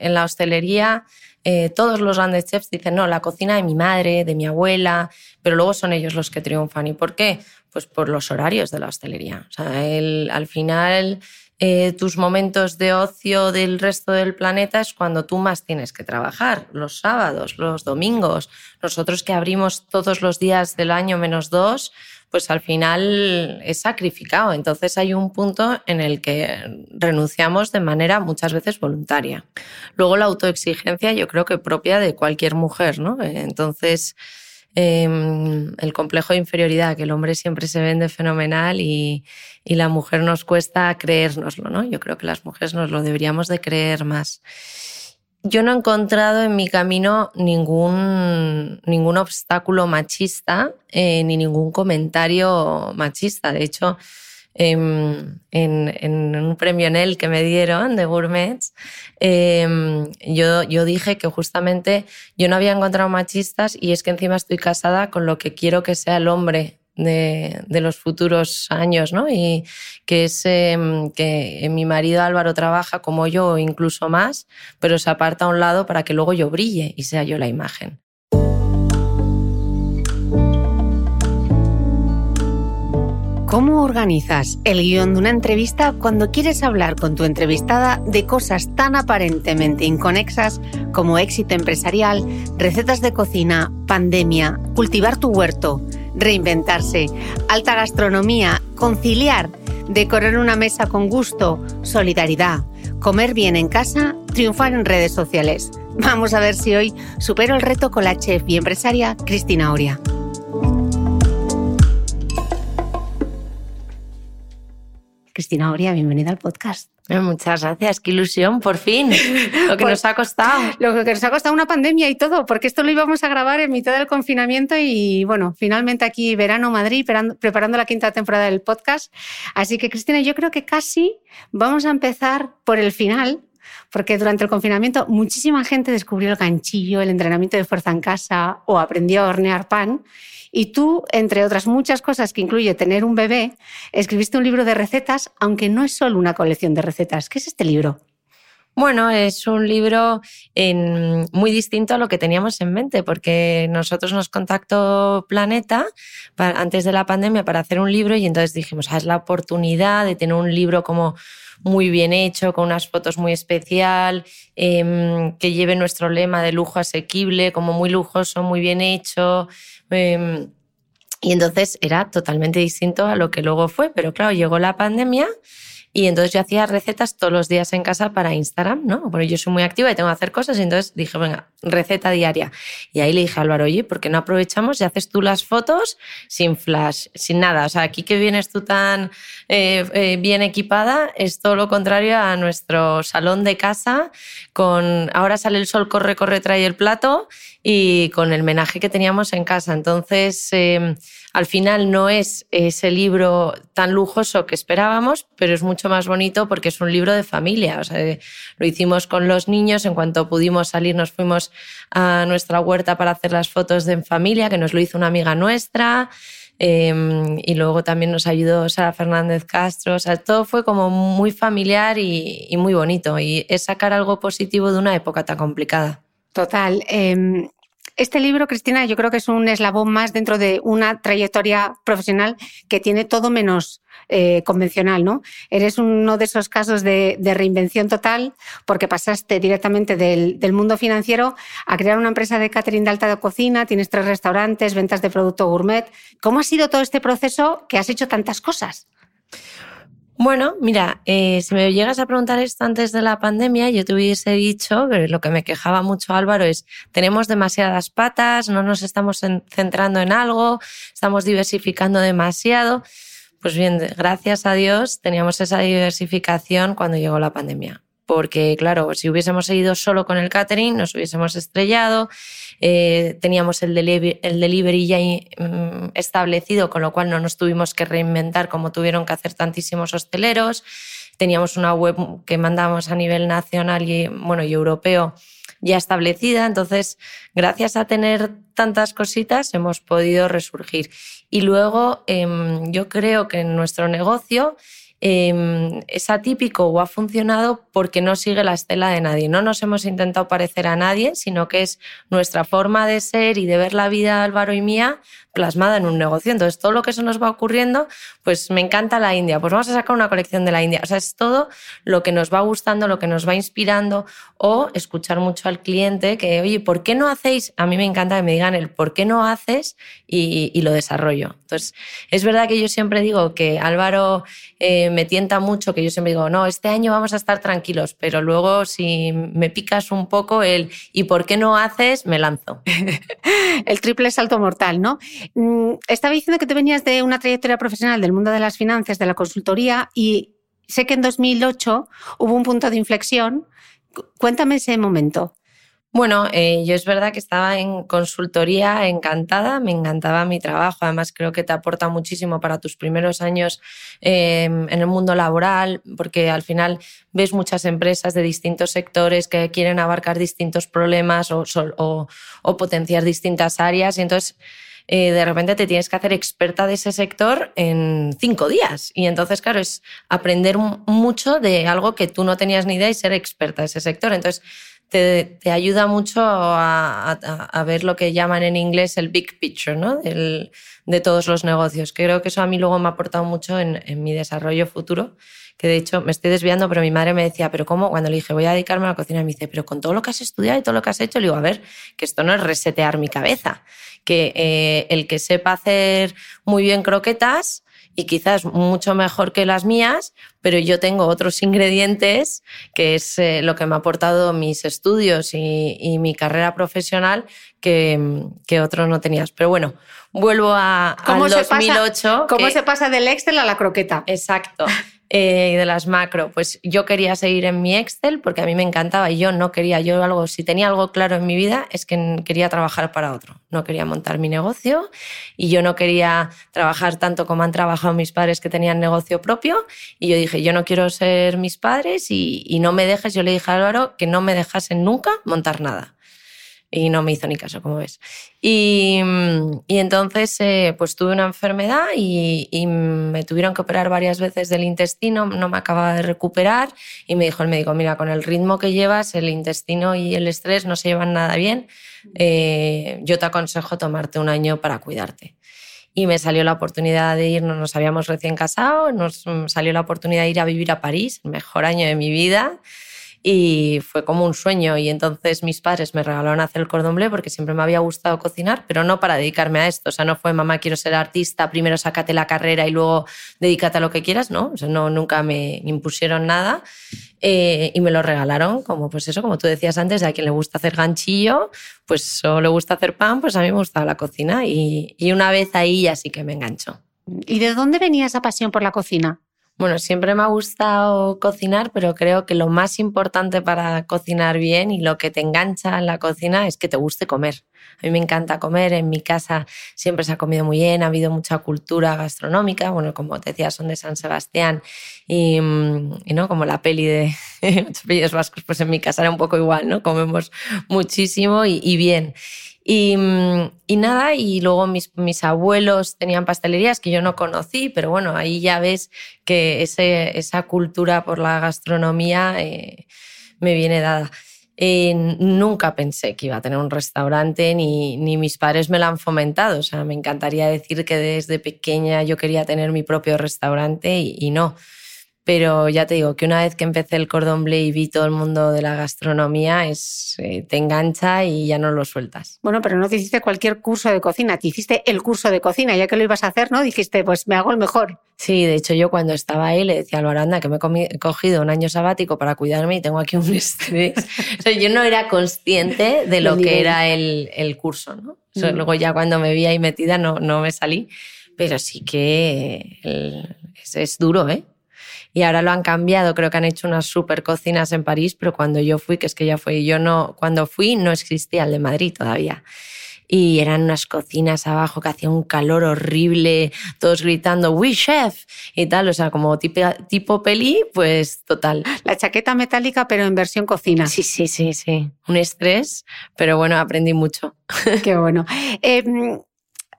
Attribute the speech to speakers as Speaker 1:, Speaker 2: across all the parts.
Speaker 1: En la hostelería eh, todos los grandes chefs dicen, no, la cocina de mi madre, de mi abuela, pero luego son ellos los que triunfan. ¿Y por qué? Pues por los horarios de la hostelería. Al final, eh, tus momentos de ocio del resto del planeta es cuando tú más tienes que trabajar, los sábados, los domingos. Nosotros que abrimos todos los días del año menos dos, pues al final es sacrificado. Entonces hay un punto en el que renunciamos de manera muchas veces voluntaria. Luego la autoexigencia yo creo que propia de cualquier mujer, ¿no? Entonces em, el complejo de inferioridad, que el hombre siempre se vende fenomenal y, y la mujer nos cuesta creérnoslo, ¿no? Yo creo que las mujeres nos lo deberíamos de creer más yo no he encontrado en mi camino ningún, ningún obstáculo machista eh, ni ningún comentario machista. De hecho, em, en, un premio Nel que me dieron de gourmets, em, yo, yo dije que justamente yo no había encontrado machistas y es que encima estoy casada con lo que quiero que sea el hombre de, los futuros años, ¿no? Y que es em, que mi marido Álvaro trabaja como yo, incluso más, pero se aparta a un lado para que luego yo brille y sea yo la imagen.
Speaker 2: ¿Cómo organizas el guion de una entrevista cuando quieres hablar con tu entrevistada de cosas tan aparentemente inconexas como éxito empresarial, recetas de cocina, pandemia, cultivar tu huerto? reinventarse, alta gastronomía, conciliar, decorar una mesa con gusto, solidaridad, comer bien en casa, triunfar en redes sociales. Vamos a ver si hoy supero el reto con la chef y empresaria Cristina Oria. Cristina Oria, bienvenida al podcast.
Speaker 1: Muchas gracias, qué ilusión, por fin. Lo que nos ha costado.
Speaker 2: Lo que nos ha costado una pandemia y todo, porque esto lo íbamos a grabar en mitad del confinamiento y bueno, finalmente aquí verano Madrid, preparando la quinta temporada del podcast. Así que Cristina, yo creo que casi vamos a empezar por el final, porque durante el confinamiento muchísima gente descubrió el ganchillo, el entrenamiento de fuerza en casa o aprendió a hornear pan. Y tú, entre otras muchas cosas que incluye tener un bebé, escribiste un libro de recetas, aunque no es solo una colección de recetas. ¿Qué es este libro?
Speaker 1: Bueno, es un libro muy distinto a lo que teníamos en mente, porque nosotros nos contactó Planeta antes de la pandemia para hacer un libro y entonces dijimos, ah, es la oportunidad de tener un libro como muy bien hecho, con unas fotos muy especial, em, que lleve nuestro lema de lujo asequible, como muy lujoso, muy bien hecho, Em, y entonces era totalmente distinto a lo que luego fue, pero claro, llegó la pandemia y entonces yo hacía recetas todos los días en casa para Instagram, ¿no? Bueno, yo soy muy activa y tengo que hacer cosas y entonces dije, venga, receta diaria. Y ahí le dije a Álvaro, oye, ¿por qué no aprovechamos y haces tú las fotos sin flash, sin nada? O sea, aquí que vienes tú tan eh, eh, bien equipada, es todo lo contrario a nuestro salón de casa con, ahora sale el sol, corre, corre, trae el plato y con el menaje que teníamos en casa. Entonces, em, al final no es ese libro tan lujoso que esperábamos, pero es mucho más bonito porque es un libro de familia. O sea, lo hicimos con los niños, en cuanto pudimos salir nos fuimos a nuestra huerta para hacer las fotos de en familia, que nos lo hizo una amiga nuestra. Em, y luego también nos ayudó Sara Fernández Castro. O sea, todo fue como muy familiar y, muy bonito. Y es sacar algo positivo de una época tan complicada.
Speaker 2: Total. Em, Este libro, Cristina, yo creo que es un eslabón más dentro de una trayectoria profesional que tiene todo menos eh, convencional, ¿no? Eres uno de esos casos de, reinvención total porque pasaste directamente del, del, mundo financiero a crear una empresa de catering de alta cocina, tienes tres restaurantes, ventas de producto gourmet. ¿Cómo ha sido todo este proceso que has hecho tantas cosas?
Speaker 1: Bueno, mira, eh, si me llegas a preguntar esto antes de la pandemia, yo te hubiese dicho, que lo que me quejaba mucho Álvaro es, tenemos demasiadas patas, no nos estamos centrando en algo, estamos diversificando demasiado. Pues bien, gracias a Dios teníamos esa diversificación cuando llegó la pandemia porque claro, si hubiésemos seguido solo con el catering, nos hubiésemos estrellado, eh, teníamos el delivery, el delivery ya mm, establecido, con lo cual no nos tuvimos que reinventar como tuvieron que hacer tantísimos hosteleros, teníamos una web que mandamos a nivel nacional y, bueno, y europeo ya establecida, entonces gracias a tener tantas cositas hemos podido resurgir. Y luego em, yo creo que en nuestro negocio Em, es atípico o ha funcionado porque no sigue la estela de nadie. No nos hemos intentado parecer a nadie, sino que es nuestra forma de ser y de ver la vida Álvaro y mía plasmada en un negocio. Entonces, todo lo que eso nos va ocurriendo, pues me encanta la India, pues vamos a sacar una colección de la India. O sea, es todo lo que nos va gustando, lo que nos va inspirando o escuchar mucho al cliente que, oye, ¿por qué no hacéis? A mí me encanta que me digan el por qué no haces y, lo desarrollo. Entonces, es verdad que yo siempre digo que Álvaro eh, me tienta mucho, que yo siempre digo, no, este año vamos a estar tranquilos, pero luego si me picas un poco el ¿y por qué no haces? me lanzo.
Speaker 2: el triple salto mortal, ¿no? Mm, estaba diciendo que tú venías de una trayectoria profesional del mundo de las finanzas, de la consultoría, y sé que en 2008 hubo un punto de inflexión. Cuéntame ese momento.
Speaker 1: Bueno, eh, yo es verdad que estaba en consultoría encantada, me encantaba mi trabajo, además creo que te aporta muchísimo para tus primeros años em, en el mundo laboral, porque al final ves muchas empresas de distintos sectores que quieren abarcar distintos problemas o, o potenciar distintas áreas y entonces eh, de repente te tienes que hacer experta de ese sector en cinco días. Y entonces, claro, es aprender mucho de algo que tú no tenías ni idea y ser experta de ese sector. Entonces, te, ayuda mucho a, ver lo que llaman en inglés el big picture, ¿no? de todos los negocios. Creo que eso a mí luego me ha aportado mucho en, en mi desarrollo futuro que de hecho me estoy desviando, pero mi madre me decía, pero ¿cómo? Cuando le dije, voy a dedicarme a la cocina, me dice, pero con todo lo que has estudiado y todo lo que has hecho, le digo, a ver, que esto no es resetear mi cabeza, que eh, el que sepa hacer muy bien croquetas y quizás mucho mejor que las mías, pero yo tengo otros ingredientes, que es eh, lo que me ha aportado mis estudios y, mi carrera profesional, que, que otros no tenías. Pero bueno, vuelvo a, ¿Cómo al 2008.
Speaker 2: ¿Cómo se pasa del Excel a la croqueta?
Speaker 1: Exacto. Eh, de las macro, pues yo quería seguir en mi Excel porque a mí me encantaba y yo no quería, yo algo, si tenía algo claro en mi vida es que quería trabajar para otro, no quería montar mi negocio y yo no quería trabajar tanto como han trabajado mis padres que tenían negocio propio y yo dije, yo no quiero ser mis padres y, y no me dejes, yo le dije a Álvaro que no me dejasen nunca montar nada y no me hizo ni caso, como ves. Y, y entonces, eh, pues tuve una enfermedad y, y, me tuvieron que operar varias veces del intestino, no me acababa de recuperar y me dijo el médico, mira, con el ritmo que llevas, el intestino y el estrés no se llevan nada bien, eh, yo te aconsejo tomarte un año para cuidarte. Y me salió la oportunidad de irnos, nos habíamos recién casado, nos salió la oportunidad de ir a vivir a París, el mejor año de mi vida y fue como un sueño y entonces mis padres me regalaron hacer el cordón bleu porque siempre me había gustado cocinar, pero no para dedicarme a esto, o sea, no fue mamá quiero ser artista, primero sácate la carrera y luego dedícate a lo que quieras, no, o sea, no nunca me impusieron nada eh, y me lo regalaron como pues eso, como tú decías antes, a quien le gusta hacer ganchillo, pues o le gusta hacer pan, pues a mí me gustaba la cocina y, y una vez ahí ya sí que me enganchó.
Speaker 2: ¿Y de dónde venía esa pasión por la cocina?
Speaker 1: Bueno, siempre me ha gustado cocinar, pero creo que lo más importante para cocinar bien y lo que te engancha en la cocina es que te guste comer. A mí me encanta comer, en mi casa siempre se ha comido muy bien, ha habido mucha cultura gastronómica, bueno, como te decía, son de San Sebastián y, no como la peli de Ocho Vascos, pues en mi casa era un poco igual, ¿no? Comemos muchísimo y, y bien. Y, y, nada, y luego mis, mis, abuelos tenían pastelerías que yo no conocí, pero bueno, ahí ya ves que ese, esa cultura por la gastronomía eh, me viene dada. eh, nunca pensé que iba a tener un restaurante, ni, ni mis padres me lo han fomentado. O sea, me encantaría decir que desde pequeña yo quería tener mi propio restaurante y no. Pero ya te digo que una vez que empecé el cordón bleu y vi todo el mundo de la gastronomía, es, eh, te engancha y ya no lo sueltas.
Speaker 2: Bueno, pero no te hiciste cualquier curso de cocina, te hiciste el curso de cocina, ya que lo ibas a hacer, ¿no? Dijiste, pues me hago el mejor.
Speaker 1: Sí, de hecho yo cuando estaba ahí le decía a Alvaranda que me he cogido un año sabático para cuidarme y tengo aquí un estrés. o sea, yo no era consciente de lo que era el, el curso, ¿no? Mm. luego ya cuando me vi ahí metida no, no me salí, pero sí que es, es duro, ¿eh? Y ahora lo han cambiado, creo que han hecho unas super cocinas en París, pero cuando yo fui, que es que ya fui, yo no, cuando fui no existía el de Madrid todavía. Y eran unas cocinas abajo que hacía un calor horrible, todos gritando, ¡We chef! y tal, o sea, como tipo, tipo peli, pues total.
Speaker 2: La chaqueta metálica, pero en versión cocina.
Speaker 1: Sí, sí, sí, sí. Un estrés, pero bueno, aprendí mucho.
Speaker 2: Qué bueno. Em,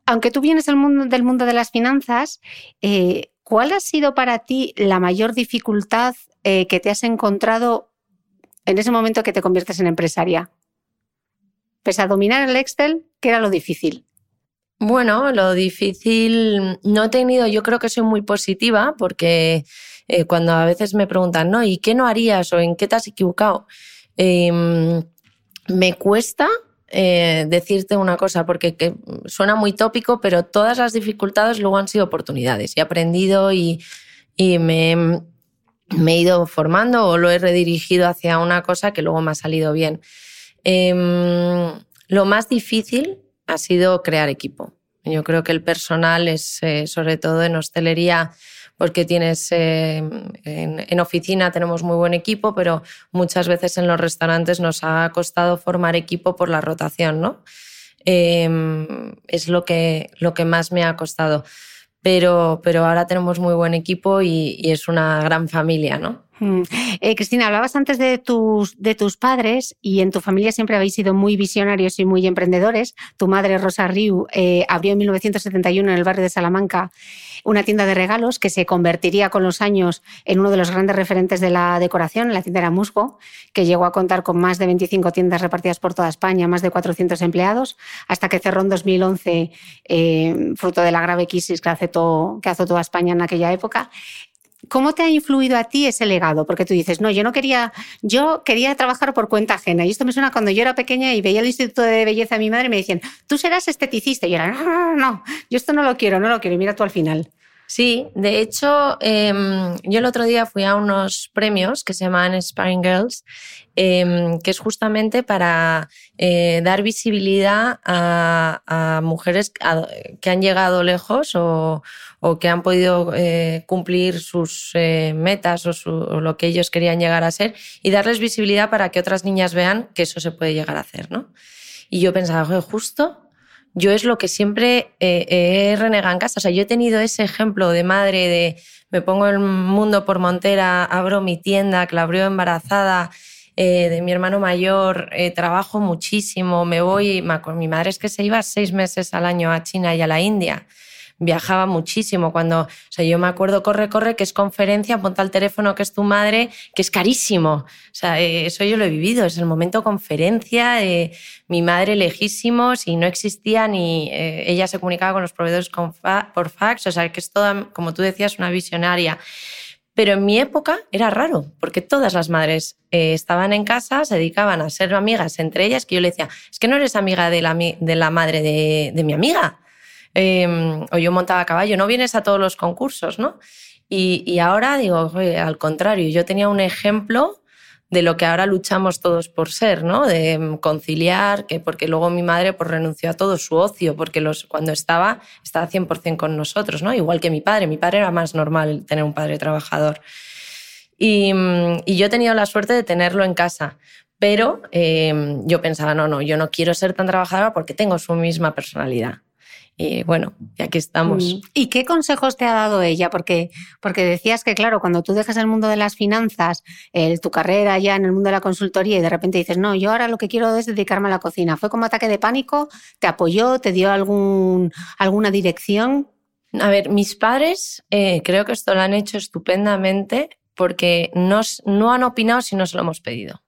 Speaker 2: aunque tú vienes del mundo, del mundo de las finanzas, eh, ¿Cuál ha sido para ti la mayor dificultad eh, que te has encontrado en ese momento que te conviertes en empresaria? Pese a dominar el Excel, ¿qué era lo difícil?
Speaker 1: Bueno, lo difícil no he tenido, yo creo que soy muy positiva porque eh, cuando a veces me preguntan, ¿no? ¿Y qué no harías o en qué te has equivocado? Em, me cuesta eh, decirte una cosa, porque suena muy tópico, pero todas las dificultades luego han sido oportunidades. He aprendido y, me, he ido formando o lo he redirigido hacia una cosa que luego me ha salido bien. Em, lo más difícil ha sido crear equipo. Yo creo que el personal es, eh, sobre todo en hostelería, porque tienes eh, en, oficina tenemos muy buen equipo, pero muchas veces en los restaurantes nos ha costado formar equipo por la rotación, ¿no? Em, es lo que, lo que más me ha costado. Pero, pero ahora tenemos muy buen equipo y, y es una gran familia, ¿no?
Speaker 2: Mm. Eh, Cristina, hablabas antes de tus, de tus padres y en tu familia siempre habéis sido muy visionarios y muy emprendedores. Tu madre, Rosa Riu, eh, abrió en 1971 en el barrio de Salamanca una tienda de regalos que se convertiría con los años en uno de los grandes referentes de la decoración. La tienda era Musgo, que llegó a contar con más de 25 tiendas repartidas por toda España, más de 400 empleados, hasta que cerró en 2011, eh, fruto de la grave crisis que azotó, que azotó a España en aquella época. ¿Cómo te ha influido a ti ese legado? Porque tú dices, no, yo no quería, yo quería trabajar por cuenta ajena. Y esto me suena cuando yo era pequeña y veía el Instituto de Belleza de mi madre y me decían, tú serás esteticista. Y yo era, no, no, no, yo esto no lo quiero, no lo quiero. Y mira tú al final.
Speaker 1: Sí, de hecho, em, yo el otro día fui a unos premios que se llaman Sparring Girls, em, que es justamente para eh, dar visibilidad a, mujeres que han llegado lejos o, que han podido eh, cumplir sus eh, metas o, o, lo que ellos querían llegar a ser y darles visibilidad para que otras niñas vean que eso se puede llegar a hacer, ¿no? Y yo pensaba, justo yo es lo que siempre he renegado en casa. O sea, yo he tenido ese ejemplo de madre de me pongo el mundo por montera, abro mi tienda, que la abrió embarazada, eh, de mi hermano mayor, eh, trabajo muchísimo, me voy, mi madre es que se iba seis meses al año a China y a la India viajaba muchísimo. Cuando, o sea, yo me acuerdo, corre, corre, que es conferencia, ponte al teléfono que es tu madre, que es carísimo. O sea, eh, eso yo lo he vivido, es el momento conferencia, eh, mi madre lejísimos y no existía ni, eh, ella se comunicaba con los proveedores por fax, o sea, que es toda, como tú decías, una visionaria. Pero en mi época era raro, porque todas las madres estaban en casa, se dedicaban a ser amigas entre ellas, que yo le decía, es que no eres amiga de la, de la madre de, de mi amiga. Em, o yo montaba a caballo, no vienes a todos los concursos, ¿no? Y, ahora digo, al contrario, yo tenía un ejemplo de lo que ahora luchamos todos por ser, ¿no? De em, conciliar, que porque luego mi madre pues, renunció a todo su ocio, porque cuando estaba, estaba 100% con nosotros, ¿no? Igual que mi padre. Mi padre era más normal tener un padre trabajador. Y, y yo he tenido la suerte de tenerlo en casa. Pero em, yo pensaba, no, no, yo no quiero ser tan trabajadora porque tengo su misma personalidad. Y bueno, y aquí estamos. Mm.
Speaker 2: ¿Y qué consejos te ha dado ella? Porque, porque decías que, claro, cuando tú dejas el mundo de las finanzas, tu carrera ya en el mundo de la consultoría y de repente dices, no, yo ahora lo que quiero es dedicarme a la cocina. ¿Fue como ataque de pánico? ¿Te apoyó? ¿Te dio algún, alguna dirección?
Speaker 1: A ver, mis padres eh, creo que esto lo han hecho estupendamente porque nos, no han opinado si no se lo hemos pedido.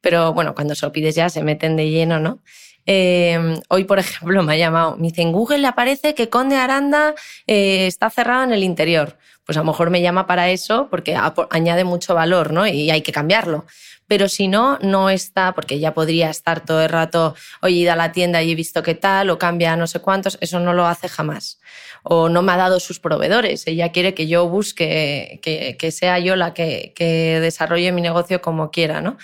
Speaker 1: pero bueno, cuando se lo pides ya se meten de lleno, ¿no? Eh, hoy, por ejemplo, me ha llamado, me dice, en Google le aparece que Conde Aranda eh, está cerrado en el interior. Pues a lo mejor me llama para eso porque añade mucho valor, ¿no? Y hay que cambiarlo. Pero si no, no está, porque ya podría estar todo el rato, oye, a la tienda y he visto qué tal, o cambia no sé cuántos, eso no lo hace jamás. O no me ha dado sus proveedores, ella quiere que yo busque, que, que sea yo la que, que desarrolle mi negocio como quiera, ¿no?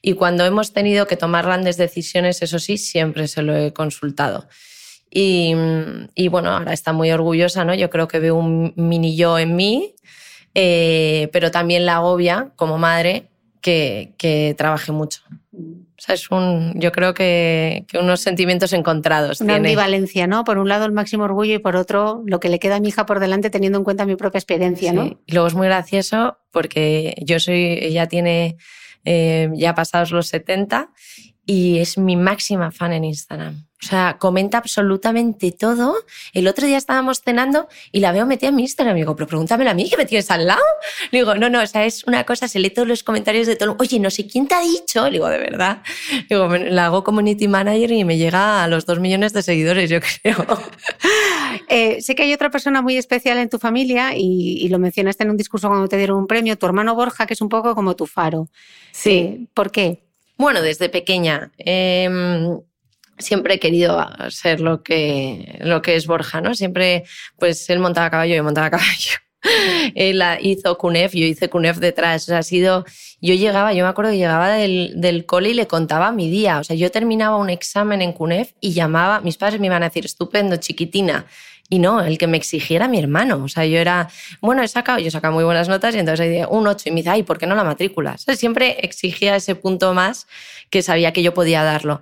Speaker 1: Y cuando hemos tenido que tomar grandes decisiones, eso sí, siempre se lo he consultado. Y, y bueno, ahora está muy orgullosa, ¿no? Yo creo que veo un mini yo en mí, eh, pero también la agobia como madre que, que trabaje mucho. O sea, es un, yo creo que, que unos sentimientos encontrados.
Speaker 2: Una ambivalencia, ¿no? Por un lado el máximo orgullo y por otro lo que le queda a mi hija por delante teniendo en cuenta mi propia experiencia, ¿no?
Speaker 1: Y luego es muy gracioso porque yo soy, ella tiene eh, ya pasados los 70 y es mi máxima fan en Instagram. O sea, comenta absolutamente todo. El otro día estábamos cenando y la veo metida en mi Instagram. Y digo, pero pregúntamelo a mí, que me tienes al lado. Le digo, no, no, o sea, es una cosa, se lee todos los comentarios de todo. Oye, no sé quién te ha dicho. Le digo, de verdad. Le digo, la hago community manager y me llega a los dos millones de seguidores, yo creo.
Speaker 2: Eh, sé que hay otra persona muy especial en tu familia y, y, lo mencionaste en un discurso cuando te dieron un premio, tu hermano Borja, que es un poco como tu faro.
Speaker 1: Sí.
Speaker 2: Eh, ¿Por qué?
Speaker 1: Bueno, desde pequeña. Eh, siempre he querido ser lo que, lo que es Borja, ¿no? Siempre, pues él montaba caballo, yo montaba caballo. él hizo CUNEF, yo hice CUNEF detrás. O sea, ha sido, yo llegaba, yo me acuerdo que llegaba del, del cole y le contaba mi día. O sea, yo terminaba un examen en CUNEF y llamaba, mis padres me iban a decir, estupendo, chiquitina. Y no, el que me exigiera mi hermano. O sea, yo era, bueno, he sacado, yo sacaba muy buenas notas y entonces dije un 8 y me dice, ay, ¿por qué no la matrícula? O sea, siempre exigía ese punto más que sabía que yo podía darlo.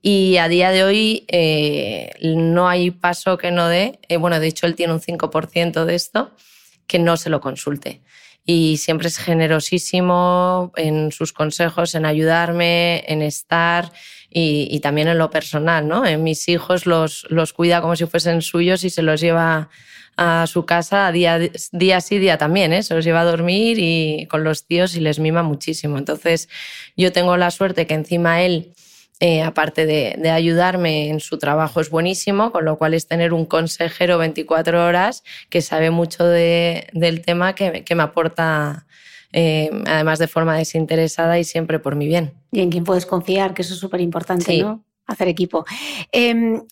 Speaker 1: Y a día de hoy eh, no hay paso que no dé. Eh, bueno, de hecho, él tiene un 5% de esto, que no se lo consulte. Y siempre es generosísimo en sus consejos, en ayudarme, en estar y, y también en lo personal. ¿no? En mis hijos los, los cuida como si fuesen suyos y se los lleva a su casa día, día sí, día también, ¿eh? se los lleva a dormir y con los tíos y les mima muchísimo. Entonces yo tengo la suerte que encima él eh, aparte de, de, ayudarme en su trabajo, es buenísimo, con lo cual es tener un consejero 24 horas que sabe mucho de, del tema que, que me aporta. Eh, además de forma desinteresada y siempre por mi bien.
Speaker 2: Y en quien puedes confiar, que eso es súper importante, sí. ¿no? Hacer equipo. Eh,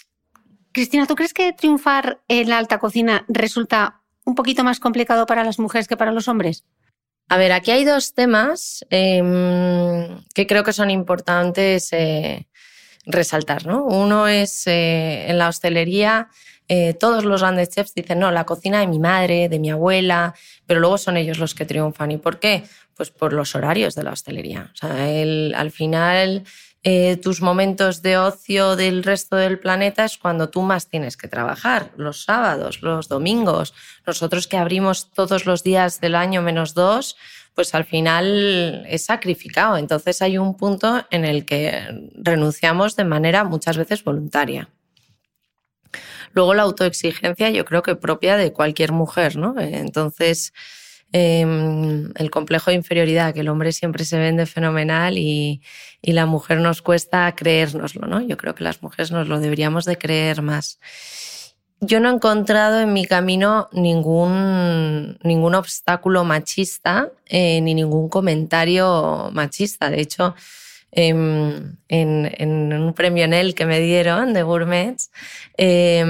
Speaker 2: Cristina, ¿tú crees que triunfar en la alta cocina resulta un poquito más complicado para las mujeres que para los hombres?
Speaker 1: A ver, aquí hay dos temas eh, que creo que son importantes eh, resaltar. ¿no? Uno es eh, en la hostelería, eh, todos los grandes chefs dicen, no, la cocina de mi madre, de mi abuela, pero luego son ellos los que triunfan. ¿Y por qué? Pues por los horarios de la hostelería. O sea, el, al final eh, tus momentos de ocio del resto del planeta es cuando tú más tienes que trabajar, los sábados, los domingos. Nosotros que abrimos todos los días del año menos dos, pues al final es sacrificado. Entonces hay un punto en el que renunciamos de manera muchas veces voluntaria. Luego la autoexigencia yo creo que propia de cualquier mujer, ¿no? Entonces eh, el complejo de inferioridad, que el hombre siempre se vende fenomenal y, y, la mujer nos cuesta creérnoslo, ¿no? Yo creo que las mujeres nos lo deberíamos de creer más. Yo no he encontrado en mi camino ningún, ningún obstáculo machista eh, ni ningún comentario machista. De hecho, en, en, un premio Nel que me dieron de Gourmets, eh,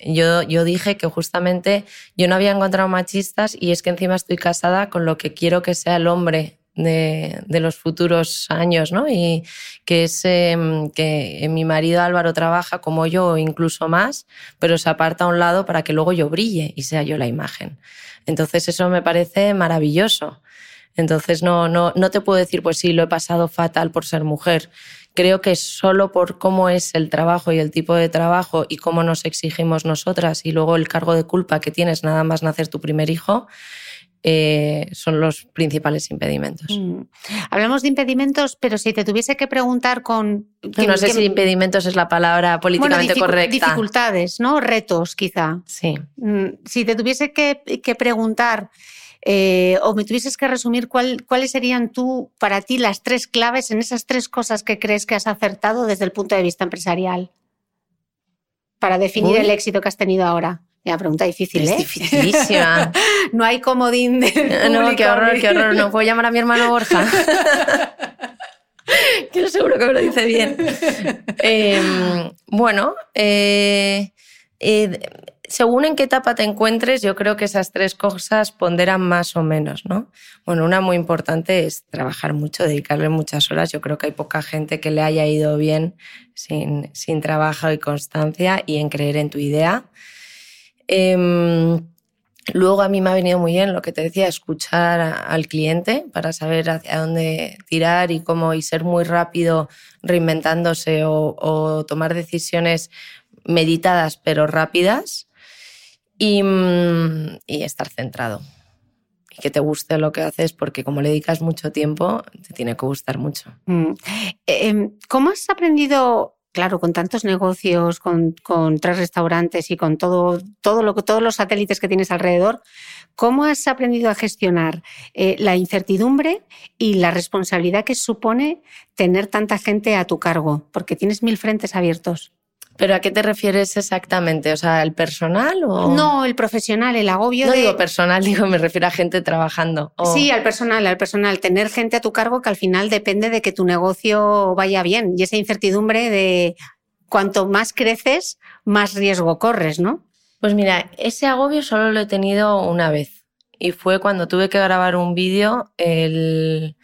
Speaker 1: yo, yo dije que justamente yo no había encontrado machistas y es que encima estoy casada con lo que quiero que sea el hombre de, los futuros años, ¿no? Y que es eh, que mi marido Álvaro trabaja como yo, incluso más, pero se aparta a un lado para que luego yo brille y sea yo la imagen. Entonces eso me parece maravilloso. Entonces no, no, no te puedo decir, pues sí, lo he pasado fatal por ser mujer. Creo que solo por cómo es el trabajo y el tipo de trabajo y cómo nos exigimos nosotras y luego el cargo de culpa que tienes nada más nacer tu primer hijo, eh, son los principales impedimentos.
Speaker 2: Mm. Hablamos de impedimentos, pero si te tuviese que preguntar con...
Speaker 1: Que, no sé que, si impedimentos es la palabra políticamente
Speaker 2: bueno,
Speaker 1: correcta.
Speaker 2: Dificultades, ¿no? Retos, quizá.
Speaker 1: Sí.
Speaker 2: Si te tuviese que, que preguntar eh, o me tuvieses que resumir cuáles serían tú, para ti, las tres claves en esas tres cosas que crees que has acertado desde el punto de vista empresarial para definir el éxito que has tenido ahora. La pregunta difícil,
Speaker 1: es
Speaker 2: ¿eh?
Speaker 1: dificilísima.
Speaker 2: no hay comodín de.
Speaker 1: No, qué horror, qué horror. No puedo llamar a mi hermano Borja. que seguro que me lo dice bien. Em, bueno, eh, eh, según en qué etapa te encuentres, yo creo que esas tres cosas ponderan más o menos, ¿no? Bueno, una muy importante es trabajar mucho, dedicarle muchas horas. Yo creo que hay poca gente que le haya ido bien sin, sin trabajo y constancia y en creer en tu idea. Em, luego a mí me ha venido muy bien lo que te decía, escuchar al cliente para saber hacia dónde tirar y cómo y ser muy rápido reinventándose o, tomar decisiones meditadas pero rápidas y, mm, y, estar centrado. Y que te guste lo que haces porque como le dedicas mucho tiempo, te tiene que gustar mucho. Mm.
Speaker 2: Em, ¿Cómo has aprendido claro, con tantos negocios, con, tres restaurantes y con todo, todo lo, todos los satélites que tienes alrededor, ¿cómo has aprendido a gestionar eh, la incertidumbre y la responsabilidad que supone tener tanta gente a tu cargo? Porque tienes mil frentes abiertos.
Speaker 1: ¿Pero a qué te refieres exactamente? O sea, ¿el personal o...?
Speaker 2: No, el profesional, el agobio
Speaker 1: no
Speaker 2: de...
Speaker 1: digo personal, digo, me refiero a gente trabajando.
Speaker 2: Sí, al personal, al personal. Tener gente a tu cargo que al final depende de que tu negocio vaya bien. Y esa incertidumbre de cuanto más creces, más riesgo corres, ¿no?
Speaker 1: Pues mira, ese agobio solo lo he tenido una vez. Y fue cuando tuve que grabar un vídeo el,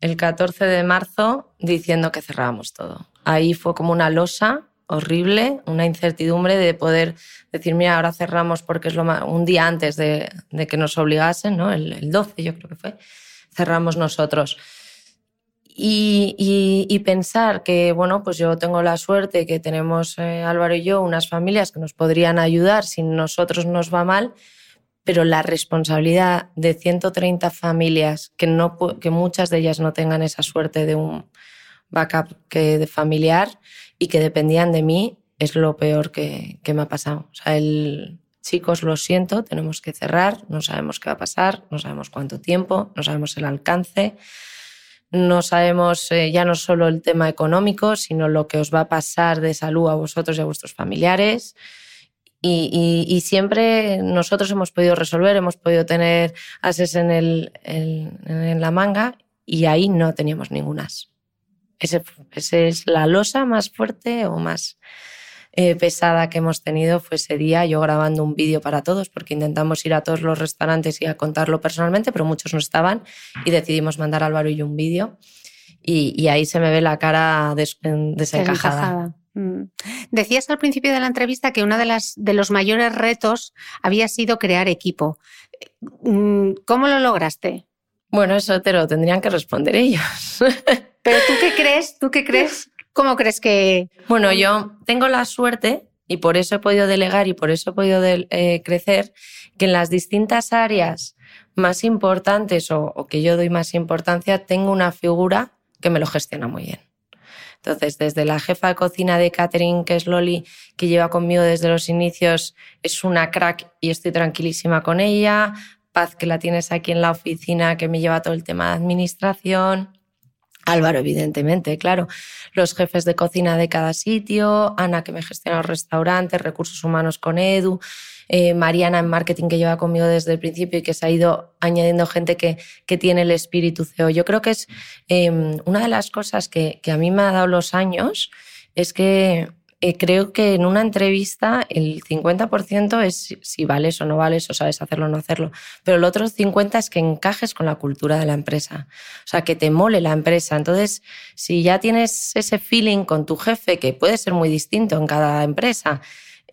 Speaker 1: el 14 de marzo diciendo que cerrábamos todo. Ahí fue como una losa horrible, una incertidumbre de poder decir, mira, ahora cerramos porque es lo un día antes de, que nos obligasen, ¿no? El, 12 yo creo que fue, cerramos nosotros. Y, pensar que, bueno, pues yo tengo la suerte que tenemos eh, Álvaro y yo unas familias que nos podrían ayudar si nosotros nos va mal, pero la responsabilidad de 130 familias, que, no, que muchas de ellas no tengan esa suerte de un backup que de familiar, y que dependían de mí es lo peor que, me ha pasado. O sea, el, chicos, lo siento, tenemos que cerrar, no sabemos qué va a pasar, no sabemos cuánto tiempo, no sabemos el alcance, no sabemos eh, ya no solo el tema económico, sino lo que os va a pasar de salud a vosotros y a vuestros familiares. Y, siempre nosotros hemos podido resolver, hemos podido tener ases en, el, en la manga y ahí no teníamos Esa es la losa más fuerte o más eh, pesada que hemos tenido fue ese día, yo grabando un vídeo para todos, porque intentamos ir a todos los restaurantes y a contarlo personalmente, pero muchos no estaban y decidimos mandar a Álvaro y yo un vídeo. Y, ahí se me ve la cara desencajada.
Speaker 2: Mm. Decías al principio de la entrevista que uno de, de los mayores retos había sido crear equipo. Mm, ¿Cómo lo lograste?
Speaker 1: Bueno, eso te lo tendrían que responder ellos.
Speaker 2: Pero tú qué crees, tú qué crees, cómo crees que...
Speaker 1: Bueno, yo tengo la suerte y por eso he podido delegar y por eso he podido eh, crecer, que en las distintas áreas más importantes o, que yo doy más importancia, tengo una figura que me lo gestiona muy bien. Entonces, desde la jefa de cocina de catering, que es Loli, que lleva conmigo desde los inicios, es una crack y estoy tranquilísima con ella. Paz, que la tienes aquí en la oficina, que me lleva todo el tema de administración. Álvaro, evidentemente, claro. Los jefes de cocina de cada sitio, Ana, que me gestiona los restaurantes, recursos humanos con Edu, eh, Mariana en marketing, que lleva conmigo desde el principio y que se ha ido añadiendo gente que, que tiene el espíritu CEO. Yo creo que es em, una de las cosas que, que a mí me ha dado los años, es que eh, creo que en una entrevista el 50% es si vales o no vales o sabes hacerlo o no hacerlo, pero el otro 50% es que encajes con la cultura de la empresa, o sea, que te mole la empresa. Entonces, si ya tienes ese feeling con tu jefe, que puede ser muy distinto en cada empresa,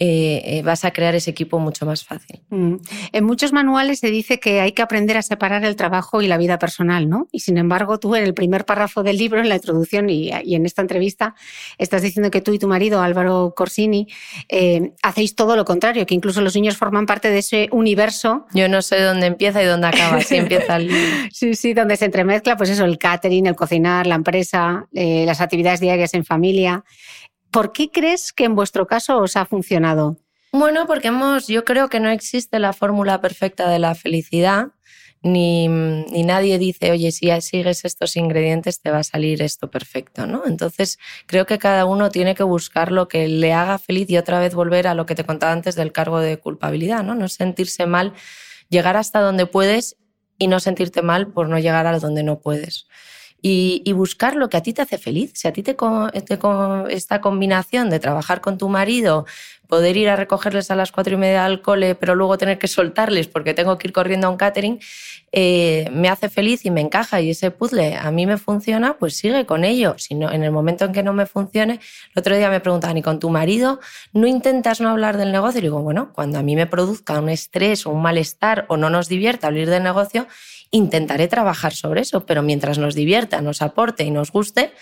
Speaker 1: eh, eh, vas a crear ese equipo mucho más fácil.
Speaker 2: Mm. En muchos manuales se dice que hay que aprender a separar el trabajo y la vida personal, ¿no? Y sin embargo, tú en el primer párrafo del libro, en la introducción y, en esta entrevista, estás diciendo que tú y tu marido, Álvaro Corsini, eh, hacéis todo lo contrario, que incluso los niños forman parte de ese universo.
Speaker 1: Yo no sé dónde empieza y dónde acaba, si empieza el
Speaker 2: Sí, sí, donde se entremezcla, pues eso, el catering, el cocinar, la empresa, las actividades diarias en familia. ¿Por qué crees que en vuestro caso os ha funcionado?
Speaker 1: Bueno, porque hemos, yo creo que no existe la fórmula perfecta de la felicidad. ni, nadie dice, oye, si sigues estos ingredientes te va a salir esto perfecto, ¿no? Entonces, creo que cada uno tiene que buscar lo que le haga feliz y otra vez volver a lo que te contaba antes del cargo de culpabilidad, ¿no? No sentirse mal, llegar hasta donde puedes y no sentirte mal por no llegar a donde no puedes y, buscar lo que a ti te hace feliz. Si a ti te, esta combinación de trabajar con tu marido, poder ir a recogerles a las cuatro y media al cole, pero luego tener que soltarles porque tengo que ir corriendo a un catering, eh, me hace feliz y me encaja y ese puzzle a mí me funciona, pues sigue con ello. Si no, en el momento en que no me funcione, el otro día me preguntaban, ¿y con tu marido no intentas no hablar del negocio? Y digo, bueno, cuando a mí me produzca un estrés o un malestar o no nos divierta hablar del negocio, intentaré trabajar sobre eso, pero mientras nos divierta, nos aporte y nos guste,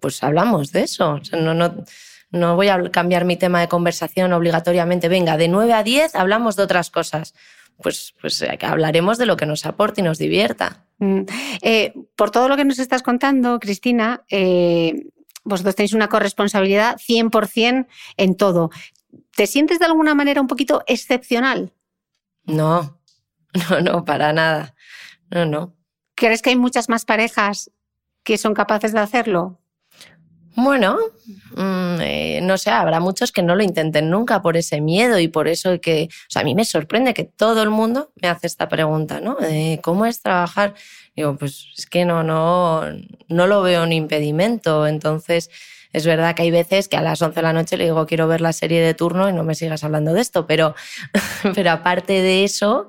Speaker 1: pues hablamos de eso. no, no, no voy a cambiar mi tema de conversación obligatoriamente. Venga, de 9 a 10 hablamos de otras cosas. Pues, pues eh, hablaremos de lo que nos aporte y nos divierta.
Speaker 2: Mm. Eh, por todo lo que nos estás contando, Cristina, eh, vosotros tenéis una corresponsabilidad 100% en todo. ¿Te sientes de alguna manera un poquito excepcional?
Speaker 1: No, no, no, para nada. No, no.
Speaker 2: ¿Crees que hay muchas más parejas que son capaces de hacerlo?
Speaker 1: Bueno, mm, eh, no sé, habrá muchos que no lo intenten nunca por ese miedo y por eso que, o sea, a mí me sorprende que todo el mundo me hace esta pregunta, ¿no? Cómo es trabajar. Digo, pues es que no, no, no lo veo un impedimento. Entonces, es verdad que hay veces que a las 11 de la noche le digo, quiero ver la serie de turno y no me sigas hablando de esto, pero, pero aparte de eso,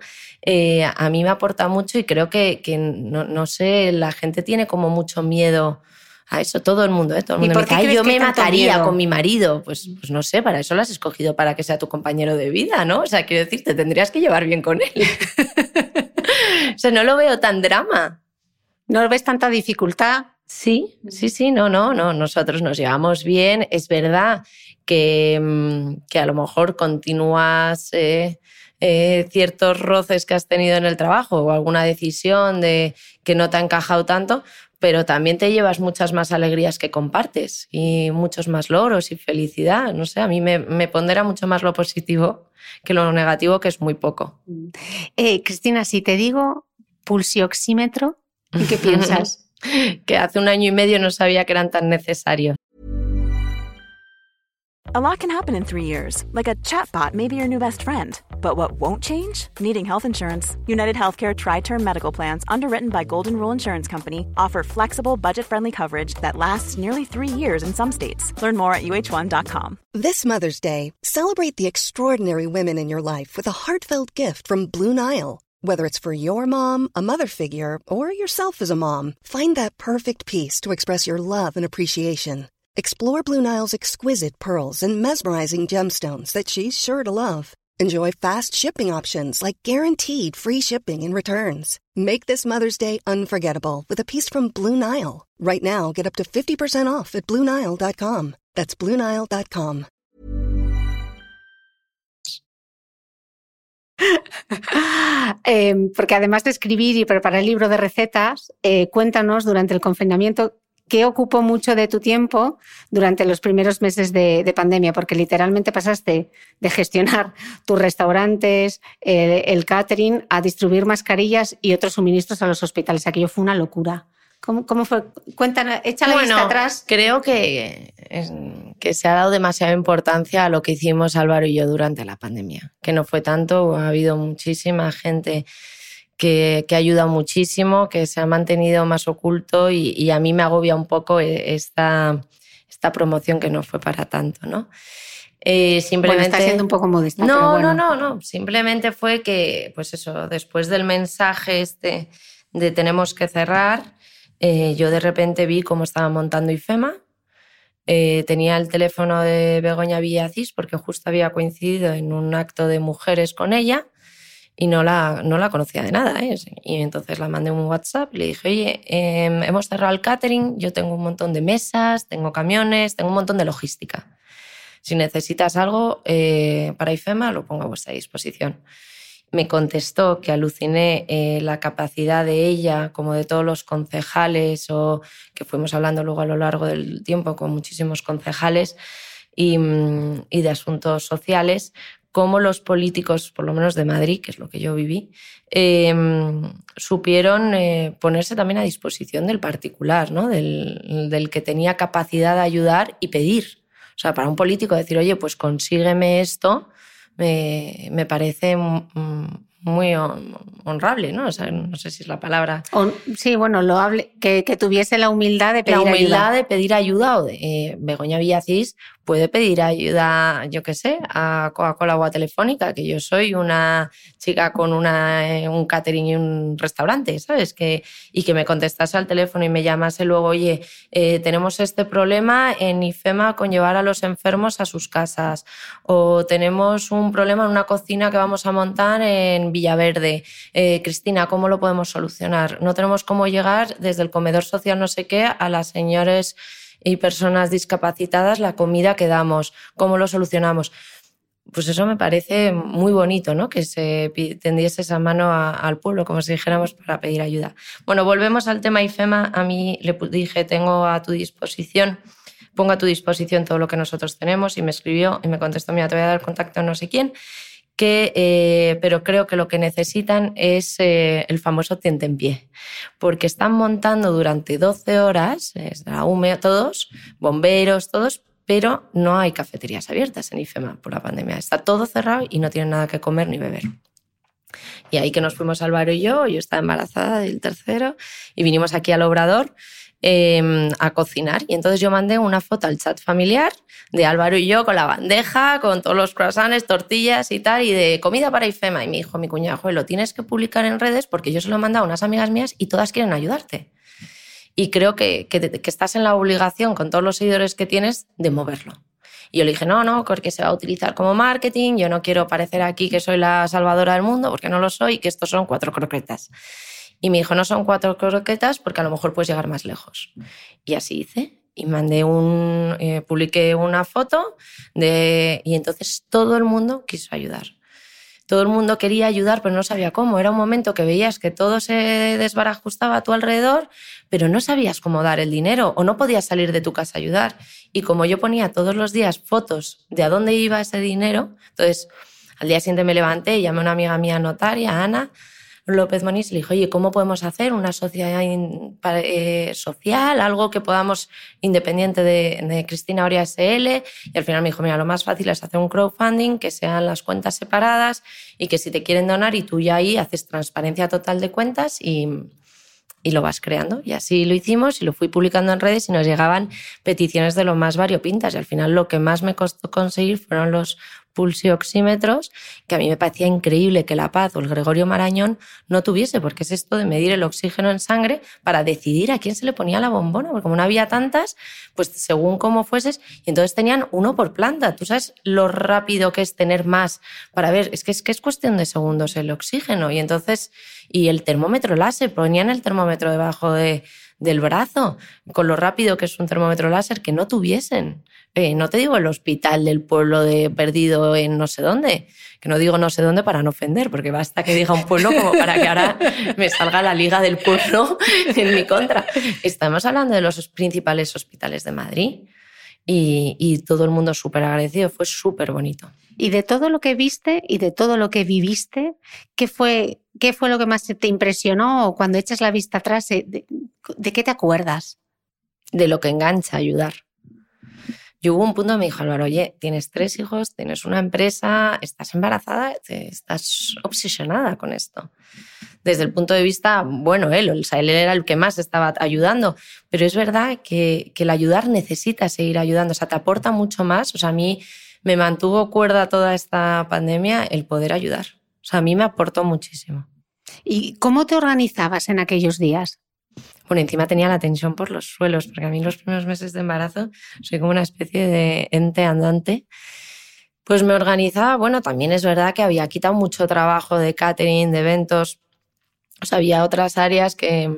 Speaker 1: eh, a mí me aporta mucho y creo que, no, sé, la gente tiene como mucho miedo a eso, todo el mundo, ¿eh? todo el mundo me dice, yo me mataría con mi marido. Pues, pues no sé, para eso lo has escogido, para que sea tu compañero de vida, ¿no? O sea, quiero decir, te tendrías que llevar bien con él. o sea, no lo veo tan drama.
Speaker 2: ¿No ves tanta dificultad?
Speaker 1: Sí, sí, sí, no, no, no. Nosotros nos llevamos bien. Es verdad que, mm, que a lo mejor continúas eh, eh, ciertos roces que has tenido en el trabajo o alguna decisión de que no te ha encajado tanto, pero también te llevas muchas más alegrías que compartes y muchos más logros y felicidad. No sé, a mí me, me pondera mucho más lo positivo que lo negativo, que es muy poco.
Speaker 2: Eh, Cristina, si te digo pulsioxímetro, ¿qué piensas?
Speaker 1: que hace un año y medio no sabía que eran tan necesarios.
Speaker 3: A lot can happen in three years, like a chatbot may be your new best friend. But what won't change? Needing health insurance. United Healthcare Tri Term Medical Plans, underwritten by Golden Rule Insurance Company, offer flexible, budget friendly coverage that lasts nearly three years in some states. Learn more at uh1.com.
Speaker 4: This Mother's Day, celebrate the extraordinary women in your life with a heartfelt gift from Blue Nile. Whether it's for your mom, a mother figure, or yourself as a mom, find that perfect piece to express your love and appreciation. Explore Blue Nile's exquisite pearls and mesmerizing gemstones that she's sure to love. Enjoy fast shipping options like guaranteed free shipping and returns. Make this Mother's Day unforgettable with a piece from Blue Nile. Right now, get up to 50% off at BlueNile.com. That's BlueNile.com.
Speaker 2: eh, porque además de escribir y preparar el libro de recetas, eh, cuéntanos durante el confinamiento ¿qué ocupó mucho de tu tiempo durante los primeros meses de, pandemia? Porque literalmente pasaste de gestionar tus restaurantes, el, catering, a distribuir mascarillas y otros suministros a los hospitales. Aquello fue una locura. ¿Cómo, fue? Cuéntanos, echa la vista atrás.
Speaker 1: Creo que, que se ha dado demasiada importancia a lo que hicimos Álvaro y yo durante la pandemia, que no fue tanto, ha habido muchísima gente que, que, ayuda muchísimo, que se ha mantenido más oculto y, a mí me agobia un poco e, esta, esta promoción que no fue para tanto, ¿no?
Speaker 2: Eh, simplemente... está siendo un poco modesta.
Speaker 1: No, no, no, no. Simplemente fue que, pues eso, después del mensaje este de tenemos que cerrar, eh, yo de repente vi cómo estaba montando IFEMA. Eh, tenía el teléfono de Begoña Villacís porque justo había coincidido en un acto de mujeres con ella y no la, no la conocía de nada. ¿eh? Y entonces la mandé un WhatsApp y le dije, oye, em, hemos cerrado el catering, yo tengo un montón de mesas, tengo camiones, tengo un montón de logística. Si necesitas algo eh, para IFEMA, lo pongo a vuestra disposición. Me contestó que aluciné eh, la capacidad de ella, como de todos los concejales, o que fuimos hablando luego a lo largo del tiempo con muchísimos concejales y, mm, y de asuntos sociales, cómo los políticos, por lo menos de Madrid, que es lo que yo viví, em, supieron eh, ponerse también a disposición del particular, ¿no? del, del, que tenía capacidad de ayudar y pedir. O sea, para un político decir, oye, pues consígueme esto, me, me parece muy honrble, ¿no? O sea, no sé si es la palabra.
Speaker 2: sí, bueno, loable, que, que tuviese la humildad de pedir
Speaker 1: ayuda.
Speaker 2: La
Speaker 1: humildad de pedir ayuda o de eh, Begoña Villacís puede pedir ayuda, yo qué sé, a Coca-Cola o Telefónica, que yo soy una chica con una, eh, un catering y un restaurante, ¿sabes? Que, y que me contestase al teléfono y me llamase luego, oye, eh, tenemos este problema en IFEMA con llevar a los enfermos a sus casas, o tenemos un problema en una cocina que vamos a montar en Villaverde. Eh, Cristina, ¿cómo lo podemos solucionar? No tenemos cómo llegar desde el comedor social no sé qué a las señores y personas discapacitadas la comida que damos, cómo lo solucionamos. Pues eso me parece muy bonito, ¿no? Que se tendiese esa mano al pueblo, como si dijéramos, para pedir ayuda. Bueno, volvemos al tema IFEMA. A mí le dije, tengo a tu disposición, pongo a tu disposición todo lo que nosotros tenemos y me escribió y me contestó, mira, te voy a dar contacto a no sé quién que, eh, pero creo que lo que necesitan es eh, el famoso tiente en pie, porque están montando durante 12 horas, es la UME, todos, bomberos, todos, pero no hay cafeterías abiertas en IFEMA por la pandemia. Está todo cerrado y no tienen nada que comer ni beber. Y ahí que nos fuimos Álvaro y yo, yo estaba embarazada del tercero, y vinimos aquí al Obrador Em, a cocinar. Y entonces yo mandé una foto al chat familiar de Álvaro y yo con la bandeja, con todos los croissants, tortillas y tal, y de comida para IFEMA. Y me dijo mi cuñado, lo tienes que publicar en redes porque yo se lo he mandado a unas amigas mías y todas quieren ayudarte. Y creo que, que, estás en la obligación, con todos los seguidores que tienes, de moverlo. Y yo le dije, no, no, porque se va a utilizar como marketing, yo no quiero parecer aquí que soy la salvadora del mundo, porque no lo soy, que estos son cuatro croquetas. Y me dijo, no son cuatro croquetas porque a lo mejor puedes llegar más lejos. Y así hice. Y mandé un, eh, publiqué una foto de, y entonces todo el mundo quiso ayudar. Todo el mundo quería ayudar, pero no sabía cómo. Era un momento que veías que todo se desbarajustaba a tu alrededor, pero no sabías cómo dar el dinero o no podías salir de tu casa a ayudar. Y como yo ponía todos los días fotos de a dónde iba ese dinero, entonces al día siguiente me levanté y llamé a una amiga mía notaria, Ana, López Moniz le dijo, oye, ¿cómo podemos hacer una sociedad eh, social, algo que podamos, independiente de, Cristina Oria SL? Y al final me dijo, mira, lo más fácil es hacer un crowdfunding, que sean las cuentas separadas y que si te quieren donar y tú ya ahí haces transparencia total de cuentas y, y lo vas creando. Y así lo hicimos y lo fui publicando en redes y nos llegaban peticiones de lo más variopintas. Y al final lo que más me costó conseguir fueron los pulsioxímetros, que a mí me parecía increíble que La Paz o el Gregorio Marañón no tuviese, porque es esto de medir el oxígeno en sangre para decidir a quién se le ponía la bombona, porque como no había tantas, pues según cómo fueses, y entonces tenían uno por planta. Tú sabes lo rápido que es tener más para ver, es que es, que es cuestión de segundos el oxígeno, y entonces, y el termómetro láser, ponían el termómetro debajo de, del brazo, con lo rápido que es un termómetro láser, que no tuviesen. Eh, no te digo el hospital del pueblo de perdido en no sé dónde, que no digo no sé dónde para no ofender, porque basta que diga un pueblo como para que ahora me salga la liga del pueblo en mi contra. Estamos hablando de los principales hospitales de Madrid y, todo el mundo súper agradecido, fue súper bonito.
Speaker 2: Y de todo lo que viste y de todo lo que viviste, ¿qué fue, qué fue lo que más te impresionó cuando echas la vista atrás? ¿De, qué te acuerdas?
Speaker 1: De lo que engancha ayudar. Yo hubo un punto me dijo Álvaro, oye, tienes tres hijos, tienes una empresa, estás embarazada, estás obsesionada con esto. Desde el punto de vista, bueno, él, o sea, él era el que más estaba ayudando, pero es verdad que, que el ayudar necesita seguir ayudando, o sea, te aporta mucho más. O sea, a mí me mantuvo cuerda toda esta pandemia el poder ayudar. O sea, a mí me aportó muchísimo.
Speaker 2: ¿Y cómo te organizabas en aquellos días?
Speaker 1: Bueno, encima tenía la tensión por los suelos, porque a mí los primeros meses de embarazo soy como una especie de ente andante. Pues me organizaba, bueno, también es verdad que había quitado mucho trabajo de catering, de eventos. O sea, había otras áreas que,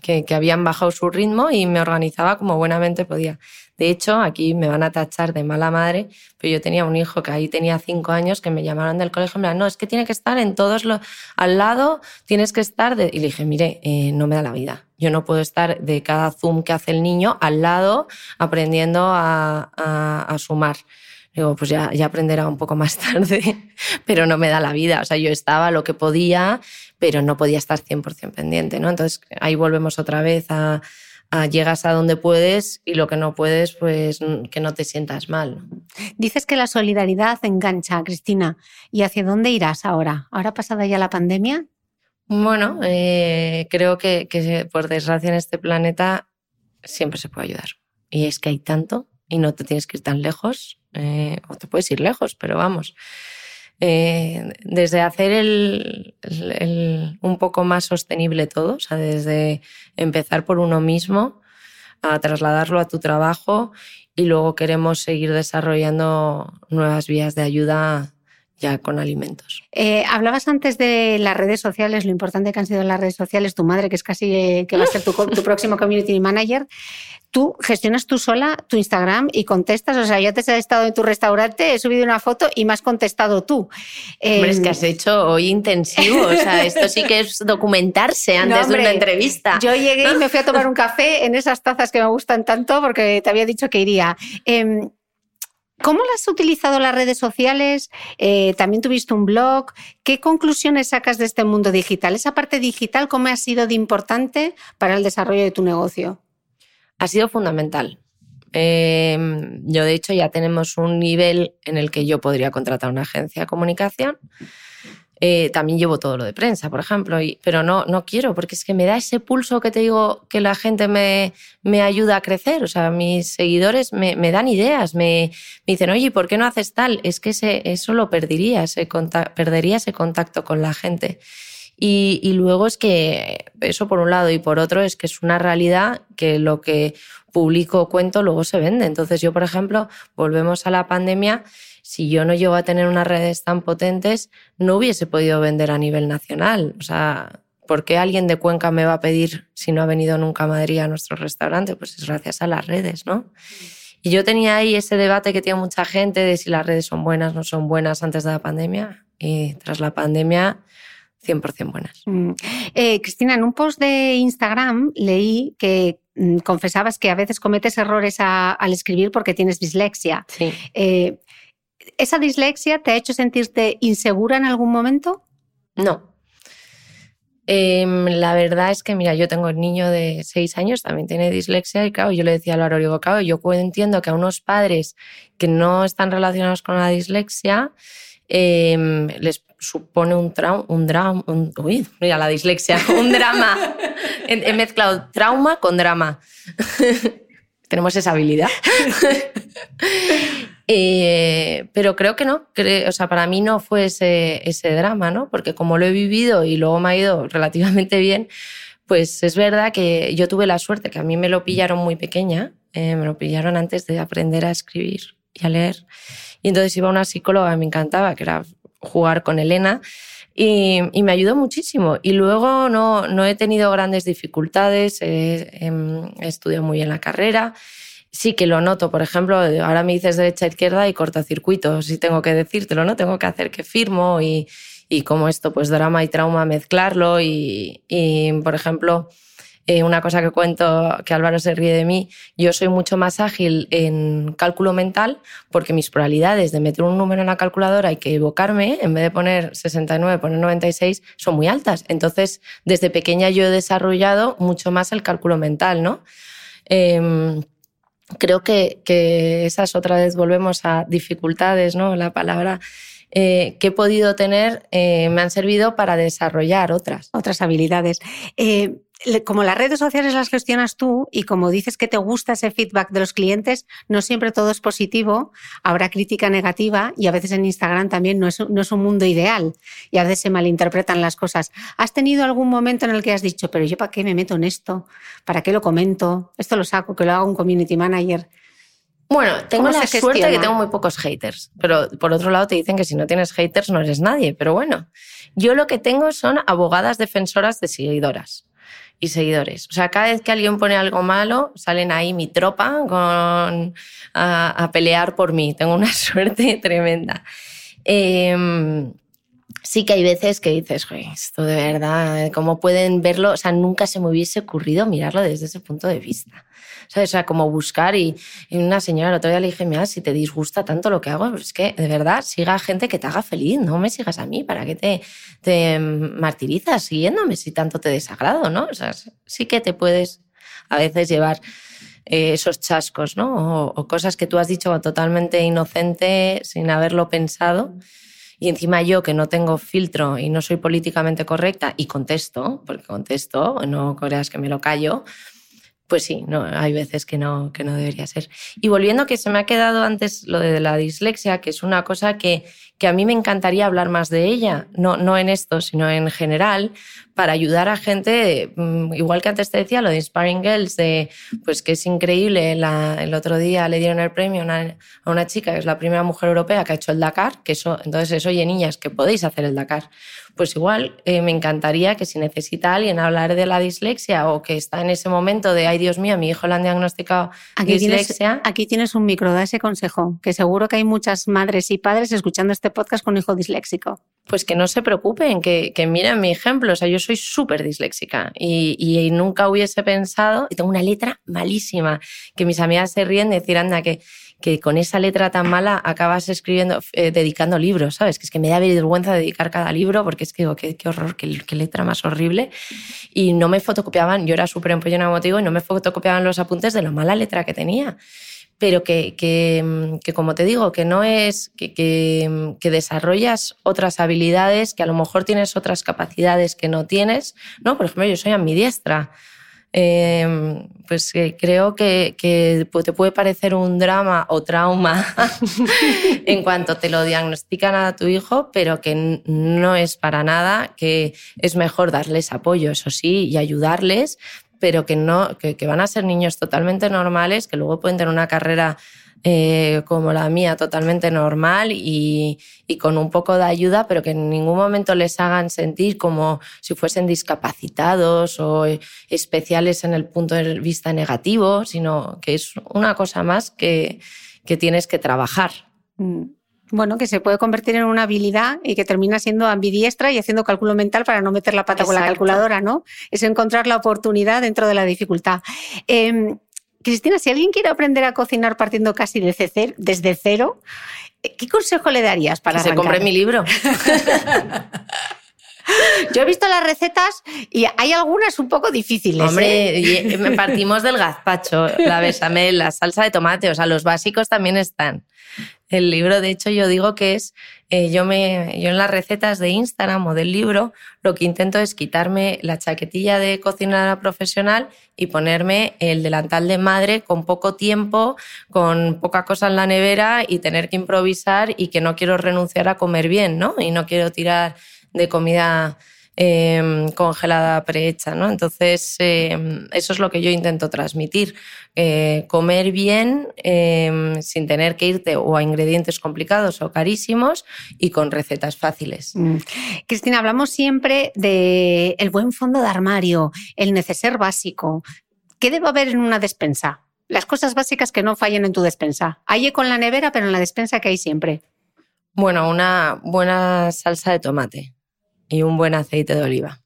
Speaker 1: que, habían bajado su ritmo y me organizaba como buenamente podía. De hecho, aquí me van a tachar de mala madre, pero yo tenía un hijo que ahí tenía cinco años que me llamaron del colegio y me no, es que tiene que estar en todos los, al lado, tienes que estar, de... y le dije, mire, eh, no me da la vida. Yo no puedo estar de cada zoom que hace el niño al lado aprendiendo a, a, a sumar. Digo, pues ya, ya aprenderá un poco más tarde, pero no me da la vida. O sea, yo estaba lo que podía, pero no podía estar 100% pendiente, ¿no? Entonces ahí volvemos otra vez a, llegas a donde puedes y lo que no puedes, pues que no te sientas mal.
Speaker 2: Dices que la solidaridad engancha, Cristina. ¿Y hacia dónde irás ahora? ¿Ahora pasada ya la pandemia?
Speaker 1: Bueno, eh, creo que, por desgracia en este planeta siempre se puede ayudar. Y es que hay tanto y no te tienes que ir tan lejos, eh, o te puedes ir lejos, pero vamos. Eh, desde hacer el, un poco más sostenible todo, o sea, desde empezar por uno mismo, a trasladarlo a tu trabajo y luego queremos seguir desarrollando nuevas vías de ayuda ya con alimentos.
Speaker 2: Eh, hablabas antes de las redes sociales, lo importante que han sido las redes sociales, tu madre, que es casi eh, que va a ser tu, próximo community manager. Tú gestionas tú sola tu Instagram y contestas. O sea, yo te he estado en tu restaurante, he subido una foto y me has contestado tú.
Speaker 1: Hombre, es que has em, hecho hoy intensivo. O sea, esto sí que es documentarse antes de una entrevista.
Speaker 2: Yo llegué y me fui a tomar un café en esas tazas que me gustan tanto porque te había dicho que iría. ¿Cómo las has utilizado las redes sociales? Eh, también tuviste un blog. ¿Qué conclusiones sacas de este mundo digital? Esa parte digital, ¿cómo ha sido de importante para el desarrollo de tu negocio?
Speaker 1: Ha sido fundamental. Em, yo, de hecho, ya tenemos un nivel en el que yo podría contratar una agencia de comunicación eh, también llevo todo lo de prensa, por ejemplo, y, pero no, no quiero, porque es que me da ese pulso que te digo que la gente me, me ayuda a crecer. O sea, mis seguidores me, me dan ideas, me, me, dicen, oye, ¿por qué no haces tal? Es que ese, eso lo perdería, ese perdería ese contacto con la gente. Y, y, luego es que eso por un lado y por otro es que es una realidad que lo que publico o cuento luego se vende. Entonces yo, por ejemplo, volvemos a la pandemia si yo no llego a tener unas redes tan potentes, no hubiese podido vender a nivel nacional. O sea, ¿por qué alguien de Cuenca me va a pedir si no ha venido nunca a Madrid a nuestro restaurante? Pues es gracias a las redes, ¿no? Y yo tenía ahí ese debate que tiene mucha gente de si las redes son buenas, o no son buenas antes de la pandemia. Y tras la pandemia, 100% buenas.
Speaker 2: Mm. Eh, Cristina, en un post de Instagram leí que mm, confesabas que a veces cometes errores al escribir porque tienes dislexia.
Speaker 1: Sí.
Speaker 2: Eh, ¿Esa dislexia te ha hecho sentirte insegura en algún momento?
Speaker 1: No. Em, la verdad es que, mira, yo tengo un niño de seis años, también tiene dislexia, y claro, yo le decía a Laura, digo, claro, yo entiendo que a unos padres que no están relacionados con la dislexia em, les supone un trauma, un drama, uy, mira la dislexia, un drama. he mezclado trauma con drama. Tenemos esa habilidad. Eh, pero creo que no, o sea, para mí no fue ese, ese drama, ¿no? Porque como lo he vivido y luego me ha ido relativamente bien, pues es verdad que yo tuve la suerte que a mí me lo pillaron muy pequeña, eh, me lo pillaron antes de aprender a escribir y a leer. Y entonces iba a una psicóloga, me encantaba, que era jugar con Elena, y, y me ayudó muchísimo. Y luego no, no he tenido grandes dificultades, he, em, he estudiado muy bien la carrera sí que lo noto. Por ejemplo, ahora me dices derecha izquierda y cortocircuito. Si tengo que decírtelo, ¿no? Tengo que hacer que firmo y, y como esto, pues drama y trauma, mezclarlo. Y, y por ejemplo, eh, una cosa que cuento, que Álvaro se ríe de mí, yo soy mucho más ágil en cálculo mental porque mis probabilidades de meter un número en la calculadora y que evocarme, en vez de poner 69, poner 96, son muy altas. Entonces, desde pequeña yo he desarrollado mucho más el cálculo mental, ¿no? Eh, creo que, que esas otra vez volvemos a dificultades, ¿no? La palabra eh, que he podido tener eh, me han servido para desarrollar otras.
Speaker 2: Otras habilidades. Eh, como las redes sociales las gestionas tú y como dices que te gusta ese feedback de los clientes, no siempre todo es positivo, habrá crítica negativa y a veces en Instagram también no es, no es un mundo ideal y a veces se malinterpretan las cosas. ¿Has tenido algún momento en el que has dicho, pero yo para qué me meto en esto? ¿Para qué lo comento? Esto lo saco, que lo haga un community manager.
Speaker 1: Bueno, tengo la suerte que tengo muy pocos haters, pero por otro lado te dicen que si no tienes haters no eres nadie, pero bueno, yo lo que tengo son abogadas defensoras de seguidoras y seguidores. O sea, cada vez que alguien pone algo malo, salen ahí mi tropa con, a, pelear por mí. Tengo una suerte tremenda. Em, sí que hay veces que dices, esto de verdad, ¿cómo pueden verlo? O sea, nunca se me hubiese ocurrido mirarlo desde ese punto de vista. O sea, como buscar y, una señora el otro día le dije, mira, si te disgusta tanto lo que hago, pues es que de verdad siga gente que te haga feliz, no me sigas a mí, ¿para qué te, te martirizas siguiéndome si tanto te desagrado, no? O sea, sí que te puedes a veces llevar eh, esos chascos, ¿no? O, cosas que tú has dicho totalmente inocente, sin haberlo pensado. Y encima yo, que no tengo filtro y no soy políticamente correcta, y contesto, porque contesto, no creas que me lo callo, pues sí, no, hay veces que no, que no debería ser. Y volviendo que se me ha quedado antes lo de la dislexia, que es una cosa que, que a mí me encantaría hablar más de ella, no, no en esto, sino en general, para ayudar a gente, mm, igual que antes te decía, lo de Inspiring Girls, de, pues que es increíble, el otro día le dieron el premio a una, a una, chica que es la primera mujer europea que ha hecho el Dakar, que eso, entonces eso, oye niñas, que podéis hacer el Dakar. Pues igual eh, me encantaría que si necesita alguien hablar de la dislexia o que está en ese momento de, ay Dios mío, mi hijo le han diagnosticado
Speaker 2: aquí
Speaker 1: dislexia.
Speaker 2: Tienes, aquí tienes un micro, da ese consejo, que seguro que hay muchas madres y padres escuchando este podcast con hijo disléxico
Speaker 1: pues que no se preocupen, que, que miren mi ejemplo. O sea, yo soy súper disléxica y, y, nunca hubiese pensado, y tengo una letra malísima, que mis amigas se ríen de decir, anda, que, que con esa letra tan mala acabas escribiendo, eh, dedicando libros, ¿sabes? Que es que me da vergüenza dedicar cada libro porque es que digo, qué, horror, qué, letra más horrible. Y no me fotocopiaban, yo era súper empollona motivo y no me fotocopiaban los apuntes de la mala letra que tenía pero que, que, que, como te digo, que no es que, que, desarrollas otras habilidades, que a lo mejor tienes otras capacidades que no tienes. ¿no? Por ejemplo, yo soy ambidiestra. Eh, pues creo que, que, te puede parecer un drama o trauma en cuanto te lo diagnostican a tu hijo, pero que no es para nada, que es mejor darles apoyo, eso sí, y ayudarles, pero que, no, que, van a ser niños totalmente normales, que luego pueden tener una carrera eh, como la mía, totalmente normal y, y, con un poco de ayuda, pero que en ningún momento les hagan sentir como si fuesen discapacitados o especiales en el punto de vista negativo, sino que es una cosa más que, que tienes que trabajar.
Speaker 2: Bueno, que se puede convertir en una habilidad y que termina siendo ambidiestra y haciendo cálculo mental para no meter la pata con la calculadora, ¿no? Es encontrar la oportunidad dentro de la dificultad. Em, Cristina, si alguien quiere aprender a cocinar partiendo casi desde cero, ¿qué consejo le darías para
Speaker 1: que se compre mi libro?
Speaker 2: Yo he visto las recetas y hay algunas un poco difíciles.
Speaker 1: Hombre, ¿eh? partimos del gazpacho, la besamel, la salsa de tomate, o sea, los básicos también están. El libro, de hecho, yo digo que es, eh, yo, me, yo en las recetas de Instagram o del libro, lo que intento es quitarme la chaquetilla de cocinera profesional y ponerme el delantal de madre con poco tiempo, con poca cosa en la nevera y tener que improvisar y que no quiero renunciar a comer bien, ¿no? Y no quiero tirar de comida eh, congelada prehecha, ¿no? Entonces, em, eso es lo que yo intento transmitir. Eh, comer bien em, sin tener que irte o a ingredientes complicados o carísimos y con recetas fáciles. Mm.
Speaker 2: Cristina, hablamos siempre del el buen fondo de armario, el neceser básico. ¿Qué debe haber en una despensa? Las cosas básicas que no fallen en tu despensa. Hay con la nevera, pero en la despensa que hay siempre.
Speaker 1: Bueno, una buena salsa de tomate y un buen aceite de oliva.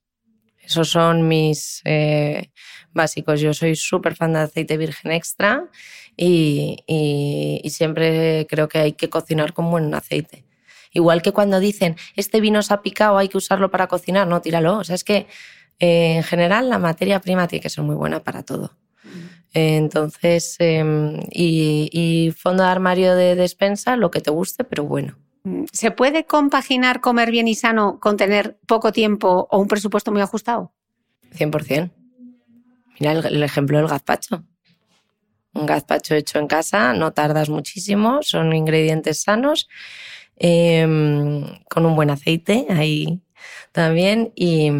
Speaker 1: Esos son mis eh, básicos. Yo soy súper fan de aceite virgen extra y, siempre creo que hay que cocinar con buen aceite. Igual que cuando dicen, este vino se ha picado, hay que usarlo para cocinar, no, tíralo. O sea, es que eh, en general la materia prima tiene que ser muy buena para todo. Entonces, em, y, y fondo de armario de despensa, lo que te guste, pero bueno.
Speaker 2: ¿Se puede compaginar comer bien y sano con tener poco tiempo o un presupuesto muy ajustado?
Speaker 1: 100%. Mira el, ejemplo del gazpacho. Un gazpacho hecho en casa, no tardas muchísimo, son ingredientes sanos, em, con un buen aceite ahí también y,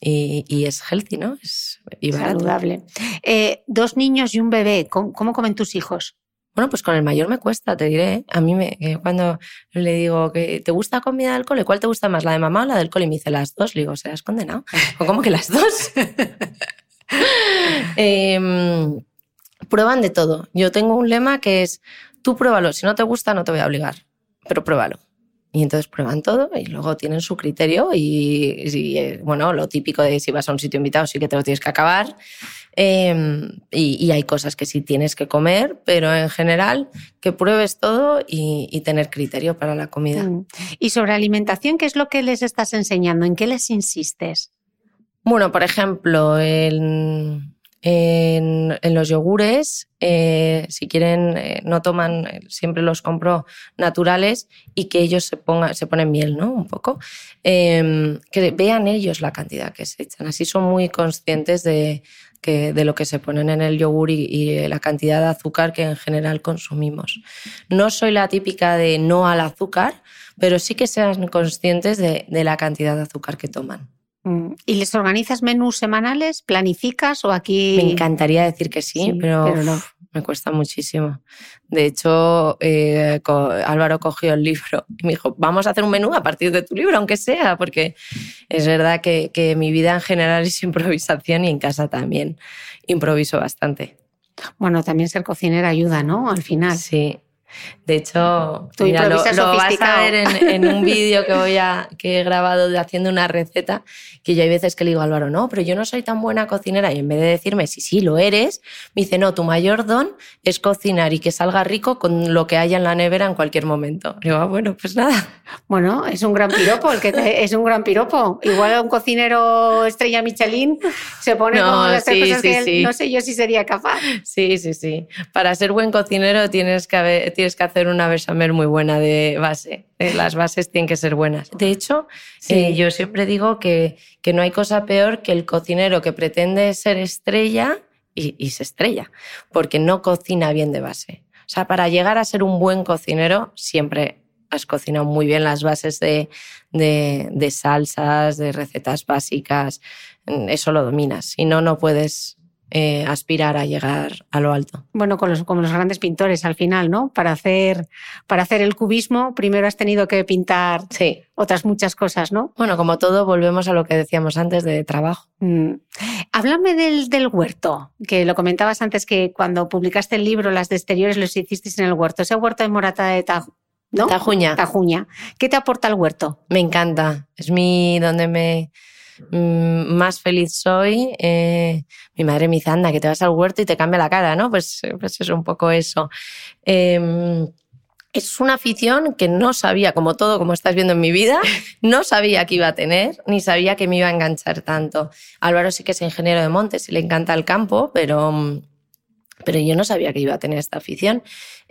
Speaker 1: es healthy, ¿no? Es
Speaker 2: y saludable. Eh, dos niños y un bebé, ¿cómo comen tus hijos?
Speaker 1: Bueno, pues con el mayor me cuesta, te diré. A mí me, cuando le digo que te gusta comida de alcohol, ¿cuál te gusta más, la de mamá o la del alcohol? Y me dice las dos. Le digo, ¿se has condenado? ¿O cómo que las dos? Em, prueban de todo. Yo tengo un lema que es, tú pruébalo. Si no te gusta, no te voy a obligar, pero pruébalo. Y entonces prueban todo y luego tienen su criterio y, eh, bueno, lo típico de si vas a un sitio invitado sí que te lo tienes que acabar. Em, y, hay cosas que sí tienes que comer, pero en general que pruebes todo y, tener criterio para la comida. Mm.
Speaker 2: Y sobre alimentación, ¿qué es lo que les estás enseñando? ¿En qué les insistes?
Speaker 1: Bueno, por ejemplo, el en, los yogures, eh, si quieren, eh, no toman, siempre los compro naturales y que ellos se, pongan, se ponen miel, ¿no? Un poco. Em, que vean ellos la cantidad que se echan. Así son muy conscientes de, que, de lo que se ponen en el yogur y, la cantidad de azúcar que en general consumimos. No soy la típica de no al azúcar, pero sí que sean conscientes de la cantidad de azúcar que toman.
Speaker 2: Mm. ¿Y les organizas menús semanales? ¿Planificas o aquí...?
Speaker 1: Me encantaría decir que sí, pero, me cuesta muchísimo. De hecho, eh, Álvaro cogió el libro y me dijo, vamos a hacer un menú a partir de tu libro, aunque sea, porque es verdad que, que mi vida en general es improvisación y en casa también improviso bastante.
Speaker 2: Bueno, también ser cocinera ayuda, ¿no? Al final.
Speaker 1: Sí, de hecho, lo, vas a ver en, un vídeo que voy a que he grabado de haciendo una receta, que yo hay veces que le digo a Álvaro, no, pero yo no soy tan buena cocinera. Y en vez de decirme, sí, sí, lo eres, me dice, no, tu mayor don es cocinar y que salga rico con lo que haya en la nevera en cualquier momento. Y digo, ah, bueno, pues nada.
Speaker 2: Bueno, es un gran piropo, el que es un gran piropo. Igual un cocinero estrella Michelin se pone no, las tres cosas que no sé yo si sería capaz.
Speaker 1: Sí, sí, sí. Para ser buen cocinero tienes que haber tienes que hacer una bechamel muy buena de base. Eh, las bases tienen que ser buenas. De hecho, eh, yo siempre digo que, que, no hay cosa peor que el cocinero que pretende ser estrella y, se estrella, porque no cocina bien de base. O sea, para llegar a ser un buen cocinero, siempre has cocinado muy bien las bases de, de, de salsas, de recetas básicas. Eso lo dominas. Si no, no puedes eh, aspirar a llegar a lo alto.
Speaker 2: Bueno, con los, como los grandes pintores al final, ¿no? Para hacer, para hacer el cubismo, primero has tenido que pintar
Speaker 1: sí.
Speaker 2: otras muchas cosas, ¿no?
Speaker 1: Bueno, como todo, volvemos a lo que decíamos antes de trabajo.
Speaker 2: Mm. Háblame del, del, huerto, que lo comentabas antes que cuando publicaste el libro, las de exteriores los hicisteis en el huerto. Ese huerto de Morata de ¿no?
Speaker 1: Tajuña.
Speaker 2: Tajuña. ¿Qué te aporta el huerto?
Speaker 1: Me encanta. Es mi donde me Mm, más feliz soy. Eh, mi madre me dice, anda, que te vas al huerto y te cambia la cara, ¿no? Pues, pues es un poco eso. Em, es una afición que no sabía, como todo, como estás viendo en mi vida, no sabía que iba a tener, ni sabía que me iba a enganchar tanto. Álvaro sí que es ingeniero de montes y le encanta el campo, pero, pero yo no sabía que iba a tener esta afición.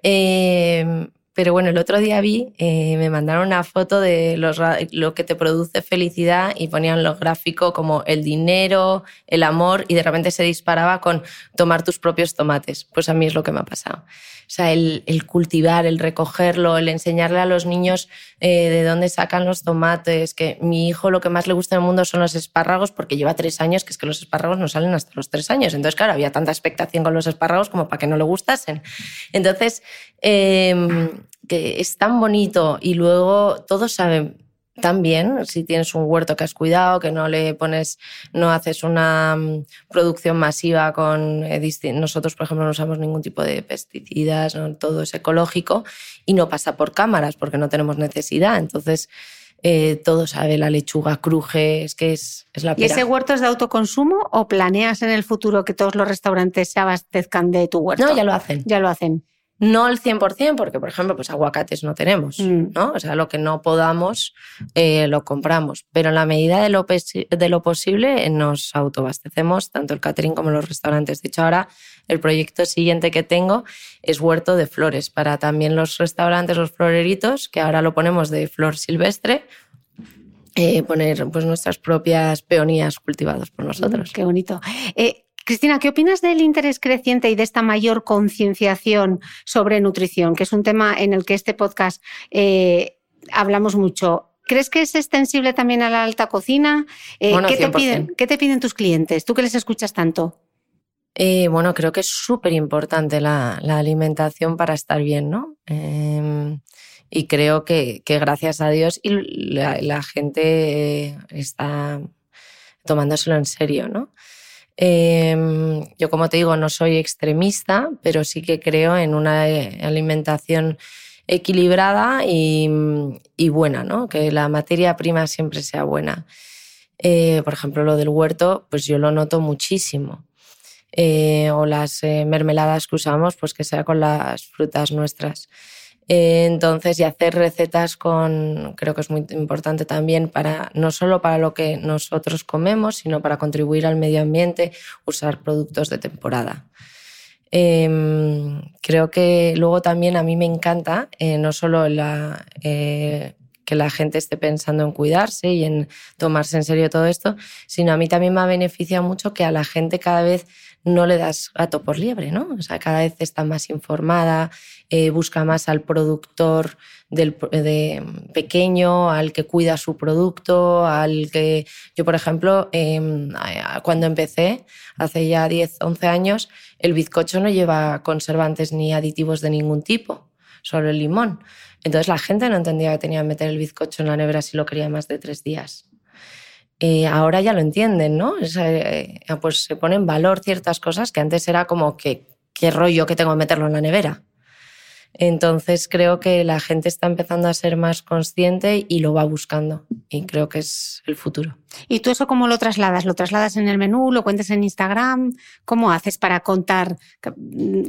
Speaker 1: Eh, pero bueno, el otro día vi, eh, me mandaron una foto de lo que te produce felicidad y ponían los gráficos como el dinero, el amor y de repente se disparaba con tomar tus propios tomates. Pues a mí es lo que me ha pasado. Sea, el, cultivar, el recogerlo, el enseñarle a los niños eh, de dónde sacan los tomates, que mi hijo lo que más le gusta en el mundo son los espárragos porque lleva tres años, que es que los espárragos no salen hasta los tres años. Entonces, claro, había tanta expectación con los espárragos como para que no le gustasen. Entonces, em, que es tan bonito y luego todos saben tan bien si tienes un huerto que has cuidado, que no le pones, no haces una mm, producción masiva con eh, nosotros, por ejemplo, no usamos ningún tipo de pesticidas, todo es ecológico y no pasa por cámaras porque no tenemos necesidad. Entonces, eh, todo sabe, la lechuga cruje, es que es, es la
Speaker 2: pera. ¿Y ese huerto es de autoconsumo o planeas en el futuro que todos los restaurantes se abastezcan de tu huerto?
Speaker 1: No, ya lo hacen.
Speaker 2: Ya lo hacen.
Speaker 1: No al 100%, porque, por ejemplo, pues aguacates no tenemos, mm. ¿no? O sea, lo que no podamos eh, lo compramos. Pero en la medida de lo, de lo posible nos autoabastecemos, tanto el catering como los restaurantes. De hecho, ahora el proyecto siguiente que tengo es huerto de flores para también los restaurantes, los floreritos, que ahora lo ponemos de flor silvestre, eh, poner pues, nuestras propias peonías cultivadas por nosotros.
Speaker 2: Qué bonito. Eh, Cristina, ¿qué opinas del interés creciente y de esta mayor concienciación sobre nutrición, que es un tema en el que este podcast eh, hablamos mucho? ¿Crees que es extensible también a la alta cocina?
Speaker 1: Eh,
Speaker 2: ¿qué, te piden, ¿Qué te piden tus clientes? ¿Tú que les escuchas tanto?
Speaker 1: Eh, bueno, creo que es súper importante la, alimentación para estar bien, ¿no? Em, y creo que, gracias a Dios y la gente está tomándoselo en serio, ¿no? Em, yo, como te digo, no soy extremista, pero sí que creo en una alimentación equilibrada y, buena, ¿no? Que la materia prima siempre sea buena. Eh, por ejemplo, lo del huerto, pues yo lo noto muchísimo. Eh, o las eh, mermeladas que usamos, pues que sea con las frutas nuestras. Eh, entonces, y hacer recetas con, creo que es muy importante también para, no solo para lo que nosotros comemos, sino para contribuir al medio ambiente, usar productos de temporada. Em, creo que luego también a mí me encanta, eh, no solo la, eh, que la gente esté pensando en cuidarse y en tomarse en serio todo esto, sino a mí también me beneficia mucho que a la gente cada vez no le das gato por liebre, ¿no? O sea, cada vez está más informada, eh, busca más al productor del, de pequeño, al que cuida su producto, al que... Yo, por ejemplo, em, cuando empecé, hace ya 10, 11 años, el bizcocho no lleva conservantes ni aditivos de ningún tipo, solo el limón. Entonces la gente no entendía que tenía que meter el bizcocho en la nevera si lo quería más de tres días. Eh, ahora ya lo entienden, ¿no? Eh, pues se ponen en valor ciertas cosas que antes era como que qué rollo que tengo que meterlo en la nevera. Entonces creo que la gente está empezando a ser más consciente y lo va buscando. Y creo que es el futuro.
Speaker 2: ¿Y tú eso cómo lo trasladas? ¿Lo trasladas en el menú? ¿Lo cuentas en Instagram? ¿Cómo haces para contar,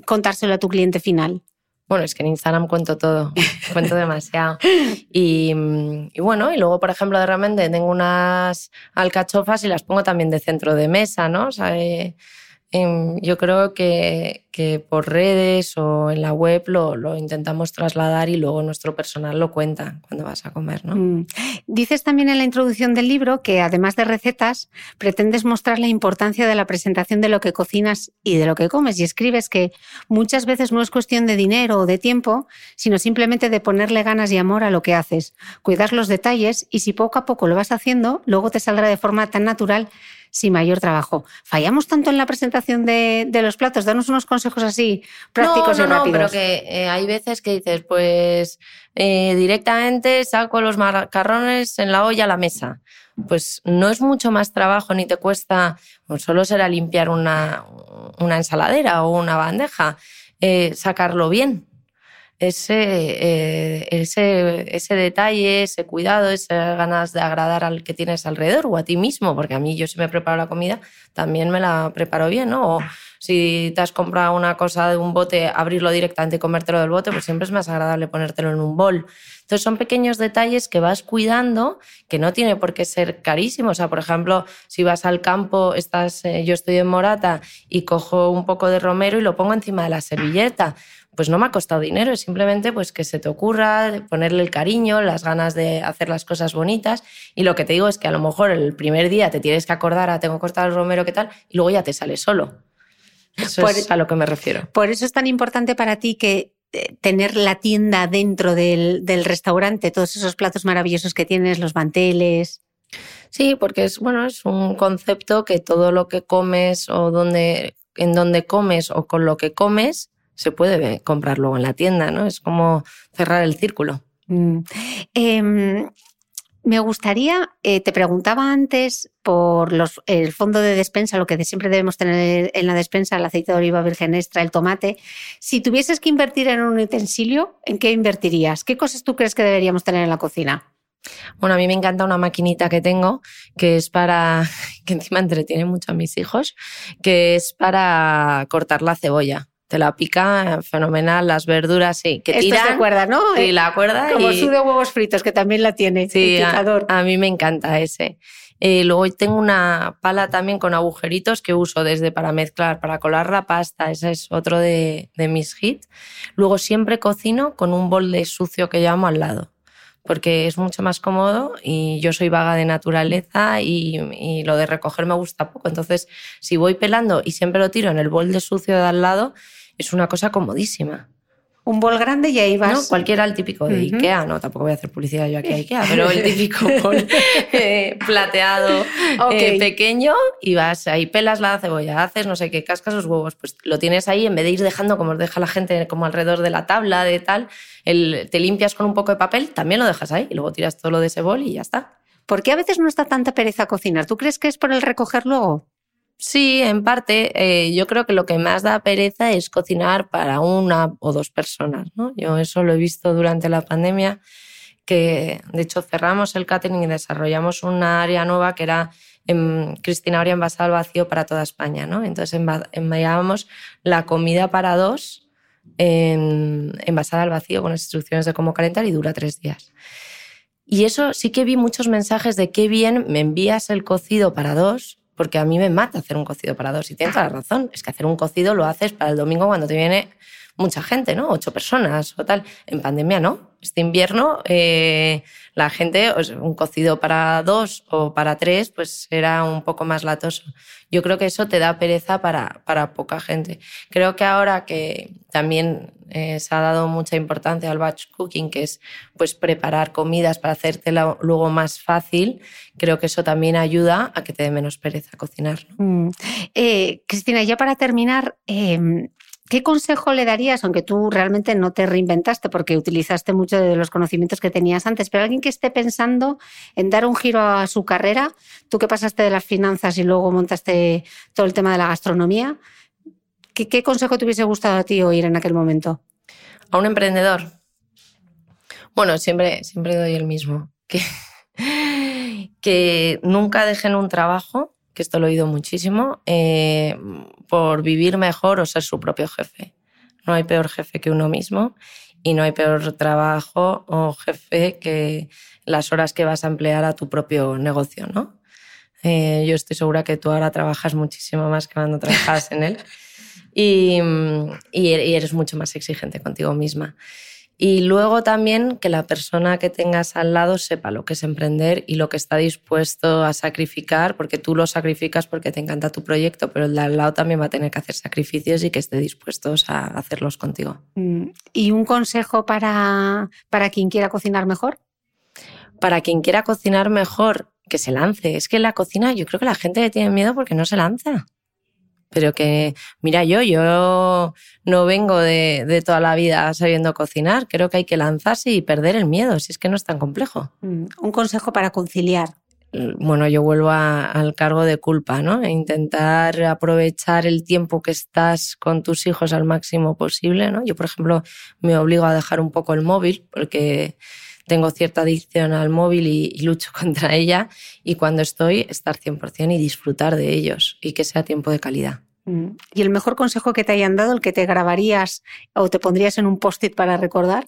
Speaker 2: contárselo a tu cliente final?
Speaker 1: Bueno, es que en Instagram cuento todo, cuento demasiado. Y, bueno, y luego, por ejemplo, de repente tengo unas alcachofas y las pongo también de centro de mesa, ¿no? O sea, eh, yo creo que, por redes o en la web lo, intentamos trasladar y luego nuestro personal lo cuenta cuando vas a comer. ¿no? Mm.
Speaker 2: Dices también en la introducción del libro que además de recetas, pretendes mostrar la importancia de la presentación de lo que cocinas y de lo que comes. Y escribes que muchas veces no es cuestión de dinero o de tiempo, sino simplemente de ponerle ganas y amor a lo que haces. Cuidas los detalles y si poco a poco lo vas haciendo, luego te saldrá de forma tan natural sin mayor trabajo. ¿Fallamos tanto en la presentación de, los platos? Danos unos consejos así prácticos
Speaker 1: y
Speaker 2: rápidos.
Speaker 1: No, pero que eh, hay veces que dices, pues eh, directamente saco los macarrones en la olla a la mesa. Pues no es mucho más trabajo ni te cuesta, pues solo será limpiar una, una ensaladera o una bandeja, eh, sacarlo bien ese, eh, ese, ese detalle, ese cuidado, esas ganas de agradar al que tienes alrededor o a ti mismo, porque a mí yo si me preparo la comida, también me la preparo bien, ¿no? O si te has comprado una cosa de un bote, abrirlo directamente y comértelo del bote, pues siempre es más agradable ponértelo en un bol. Entonces son pequeños detalles que vas cuidando, que no tiene por qué ser carísimo. O sea, por ejemplo, si vas al campo, estás, eh, yo estoy en Morata y cojo un poco de romero y lo pongo encima de la servilleta pues no me ha costado dinero, es simplemente pues que se te ocurra, ponerle el cariño, las ganas de hacer las cosas bonitas. Y lo que te digo es que a lo mejor el primer día te tienes que acordar, a ah, tengo cortado el romero, ¿qué tal? Y luego ya te sale solo. Eso es a lo que me refiero.
Speaker 2: Por eso es tan importante para ti que eh, tener la tienda dentro del, del restaurante, todos esos platos maravillosos que tienes, los manteles.
Speaker 1: Sí, porque es bueno, es un concepto que todo lo que comes o donde, en donde comes o con lo que comes se puede comprar luego en la tienda, ¿no? Es como cerrar el círculo. Mm.
Speaker 2: Em, me gustaría, eh, te preguntaba antes por los, el fondo de despensa, lo que siempre debemos tener en la despensa, el aceite de oliva virgen extra, el tomate. Si tuvieses que invertir en un utensilio, ¿en qué invertirías? ¿Qué cosas tú crees que deberíamos tener en la cocina?
Speaker 1: Bueno, a mí me encanta una maquinita que tengo, que es para, que encima entretiene mucho a mis hijos, que es para cortar la cebolla te la pica fenomenal, las verduras, sí, que
Speaker 2: tira.
Speaker 1: Esto
Speaker 2: se cuerda, ¿no?
Speaker 1: Sí, la cuerda.
Speaker 2: Como su de huevos fritos, que también la tiene.
Speaker 1: Sí, a, mí me encanta ese. Eh, luego tengo una pala también con agujeritos que uso desde para mezclar, para colar la pasta, ese es otro de, de mis hits. Luego siempre cocino con un bol de sucio que llamo al lado porque es mucho más cómodo y yo soy vaga de naturaleza y, lo de recoger me gusta poco. Entonces, si voy pelando y siempre lo tiro en el bol de sucio de al lado, es una cosa comodísima.
Speaker 2: Un bol grande y ahí vas.
Speaker 1: No, cualquiera el típico de Ikea, no, tampoco voy a hacer publicidad yo aquí a Ikea, pero el típico bol eh, plateado eh, pequeño y vas ahí, pelas la cebolla, haces no sé qué, cascas los huevos, pues lo tienes ahí en vez de ir dejando como os deja la gente como alrededor de la tabla, de tal, el, te limpias con un poco de papel, también lo dejas ahí y luego tiras todo lo de ese bol y ya está.
Speaker 2: ¿Por qué a veces no está tanta pereza cocinar? ¿Tú crees que es por el recoger luego?
Speaker 1: Sí, en parte. Eh, yo creo que lo que más da pereza es cocinar para una o dos personas. ¿no? Yo eso lo he visto durante la pandemia, que de hecho cerramos el catering y desarrollamos una área nueva que era en Cristina Oria envasada al vacío para toda España. ¿no? Entonces enviábamos la comida para dos en, envasada al vacío con las instrucciones de cómo calentar y dura tres días. Y eso sí que vi muchos mensajes de qué bien me envías el cocido para dos porque a mí me mata hacer un cocido para dos. Y tienes toda la razón, es que hacer un cocido lo haces para el domingo cuando te viene mucha gente, ¿no? Ocho personas o tal. En pandemia no. Este invierno eh, la gente, un cocido para dos o para tres, pues era un poco más latoso. Yo creo que eso te da pereza para, para poca gente. Creo que ahora que también eh, se ha dado mucha importancia al batch cooking, que es pues preparar comidas para hacerte luego más fácil, creo que eso también ayuda a que te dé menos pereza cocinar.
Speaker 2: Mm. Eh, Cristina, ya para terminar, em, ¿Qué consejo le darías, aunque tú realmente no te reinventaste porque utilizaste mucho de los conocimientos que tenías antes, pero alguien que esté pensando en dar un giro a su carrera, tú que pasaste de las finanzas y luego montaste todo el tema de la gastronomía, ¿qué, consejo te hubiese gustado a ti oír en aquel momento?
Speaker 1: A un emprendedor. Bueno, siempre, siempre doy el mismo. Que, que nunca dejen un trabajo que esto lo he oído muchísimo, eh, por vivir mejor o ser su propio jefe. No hay peor jefe que uno mismo y no hay peor trabajo o jefe que las horas que vas a emplear a tu propio negocio, ¿no? Eh, yo estoy segura que tú ahora trabajas muchísimo más que cuando trabajas en él y, y eres mucho más exigente contigo misma. Y luego también que la persona que tengas al lado sepa lo que es emprender y lo que está dispuesto a sacrificar, porque tú lo sacrificas porque te encanta tu proyecto, pero el de al lado también va a tener que hacer sacrificios y que esté dispuesto a hacerlos contigo.
Speaker 2: Mm, ¿Y un consejo para, para quien quiera cocinar mejor?
Speaker 1: Para quien quiera cocinar mejor, que se lance. Es que la cocina yo creo que la gente tiene miedo porque no se lanza pero que, mira, yo, yo no vengo de, toda la vida sabiendo cocinar, creo que hay que lanzarse y perder el miedo, si es que no es tan complejo.
Speaker 2: Mm, un consejo para conciliar.
Speaker 1: Bueno, yo vuelvo al cargo de culpa, ¿no? E intentar aprovechar el tiempo que estás con tus hijos al máximo posible, ¿no? Yo, por ejemplo, me obligo a dejar un poco el móvil porque tengo cierta adicción al móvil y, lucho contra ella y cuando estoy estar 100% y disfrutar de ellos y que sea tiempo de calidad.
Speaker 2: Mm. ¿Y el mejor consejo que te hayan dado, el que te grabarías o te pondrías en un post-it para recordar?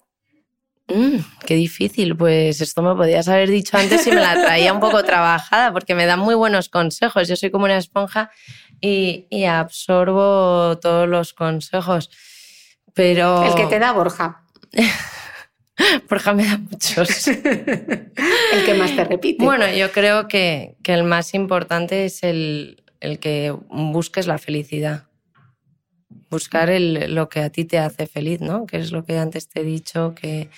Speaker 1: Mm, qué difícil, pues esto me podías haber dicho antes y me la traía un poco trabajada, porque me dan muy buenos consejos. Yo soy como una esponja y, y absorbo todos los consejos. Pero.
Speaker 2: El que te da Borja.
Speaker 1: Borja me da muchos.
Speaker 2: el que más te repite.
Speaker 1: Bueno, yo creo que, que el más importante es el, el, que busques la felicidad. Buscar el, lo que a ti te hace feliz, ¿no? Que es lo que antes te he dicho, que,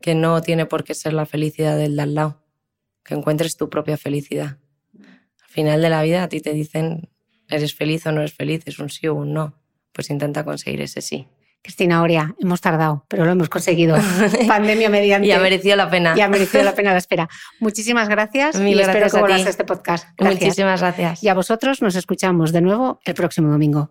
Speaker 1: que no tiene por qué ser la felicidad del de al lado. Que encuentres tu propia felicidad. Al final de la vida a ti te dicen, ¿eres feliz o no eres feliz? Es un sí o un no. Pues intenta conseguir ese sí.
Speaker 2: Cristina Oria, hemos tardado, pero lo hemos conseguido. Pandemia mediante.
Speaker 1: y ha merecido la pena.
Speaker 2: Y ha merecido la pena la espera. Muchísimas gracias y espero que vuelvas a este podcast.
Speaker 1: Muchísimas gracias.
Speaker 2: Y a vosotros nos escuchamos de nuevo el próximo domingo.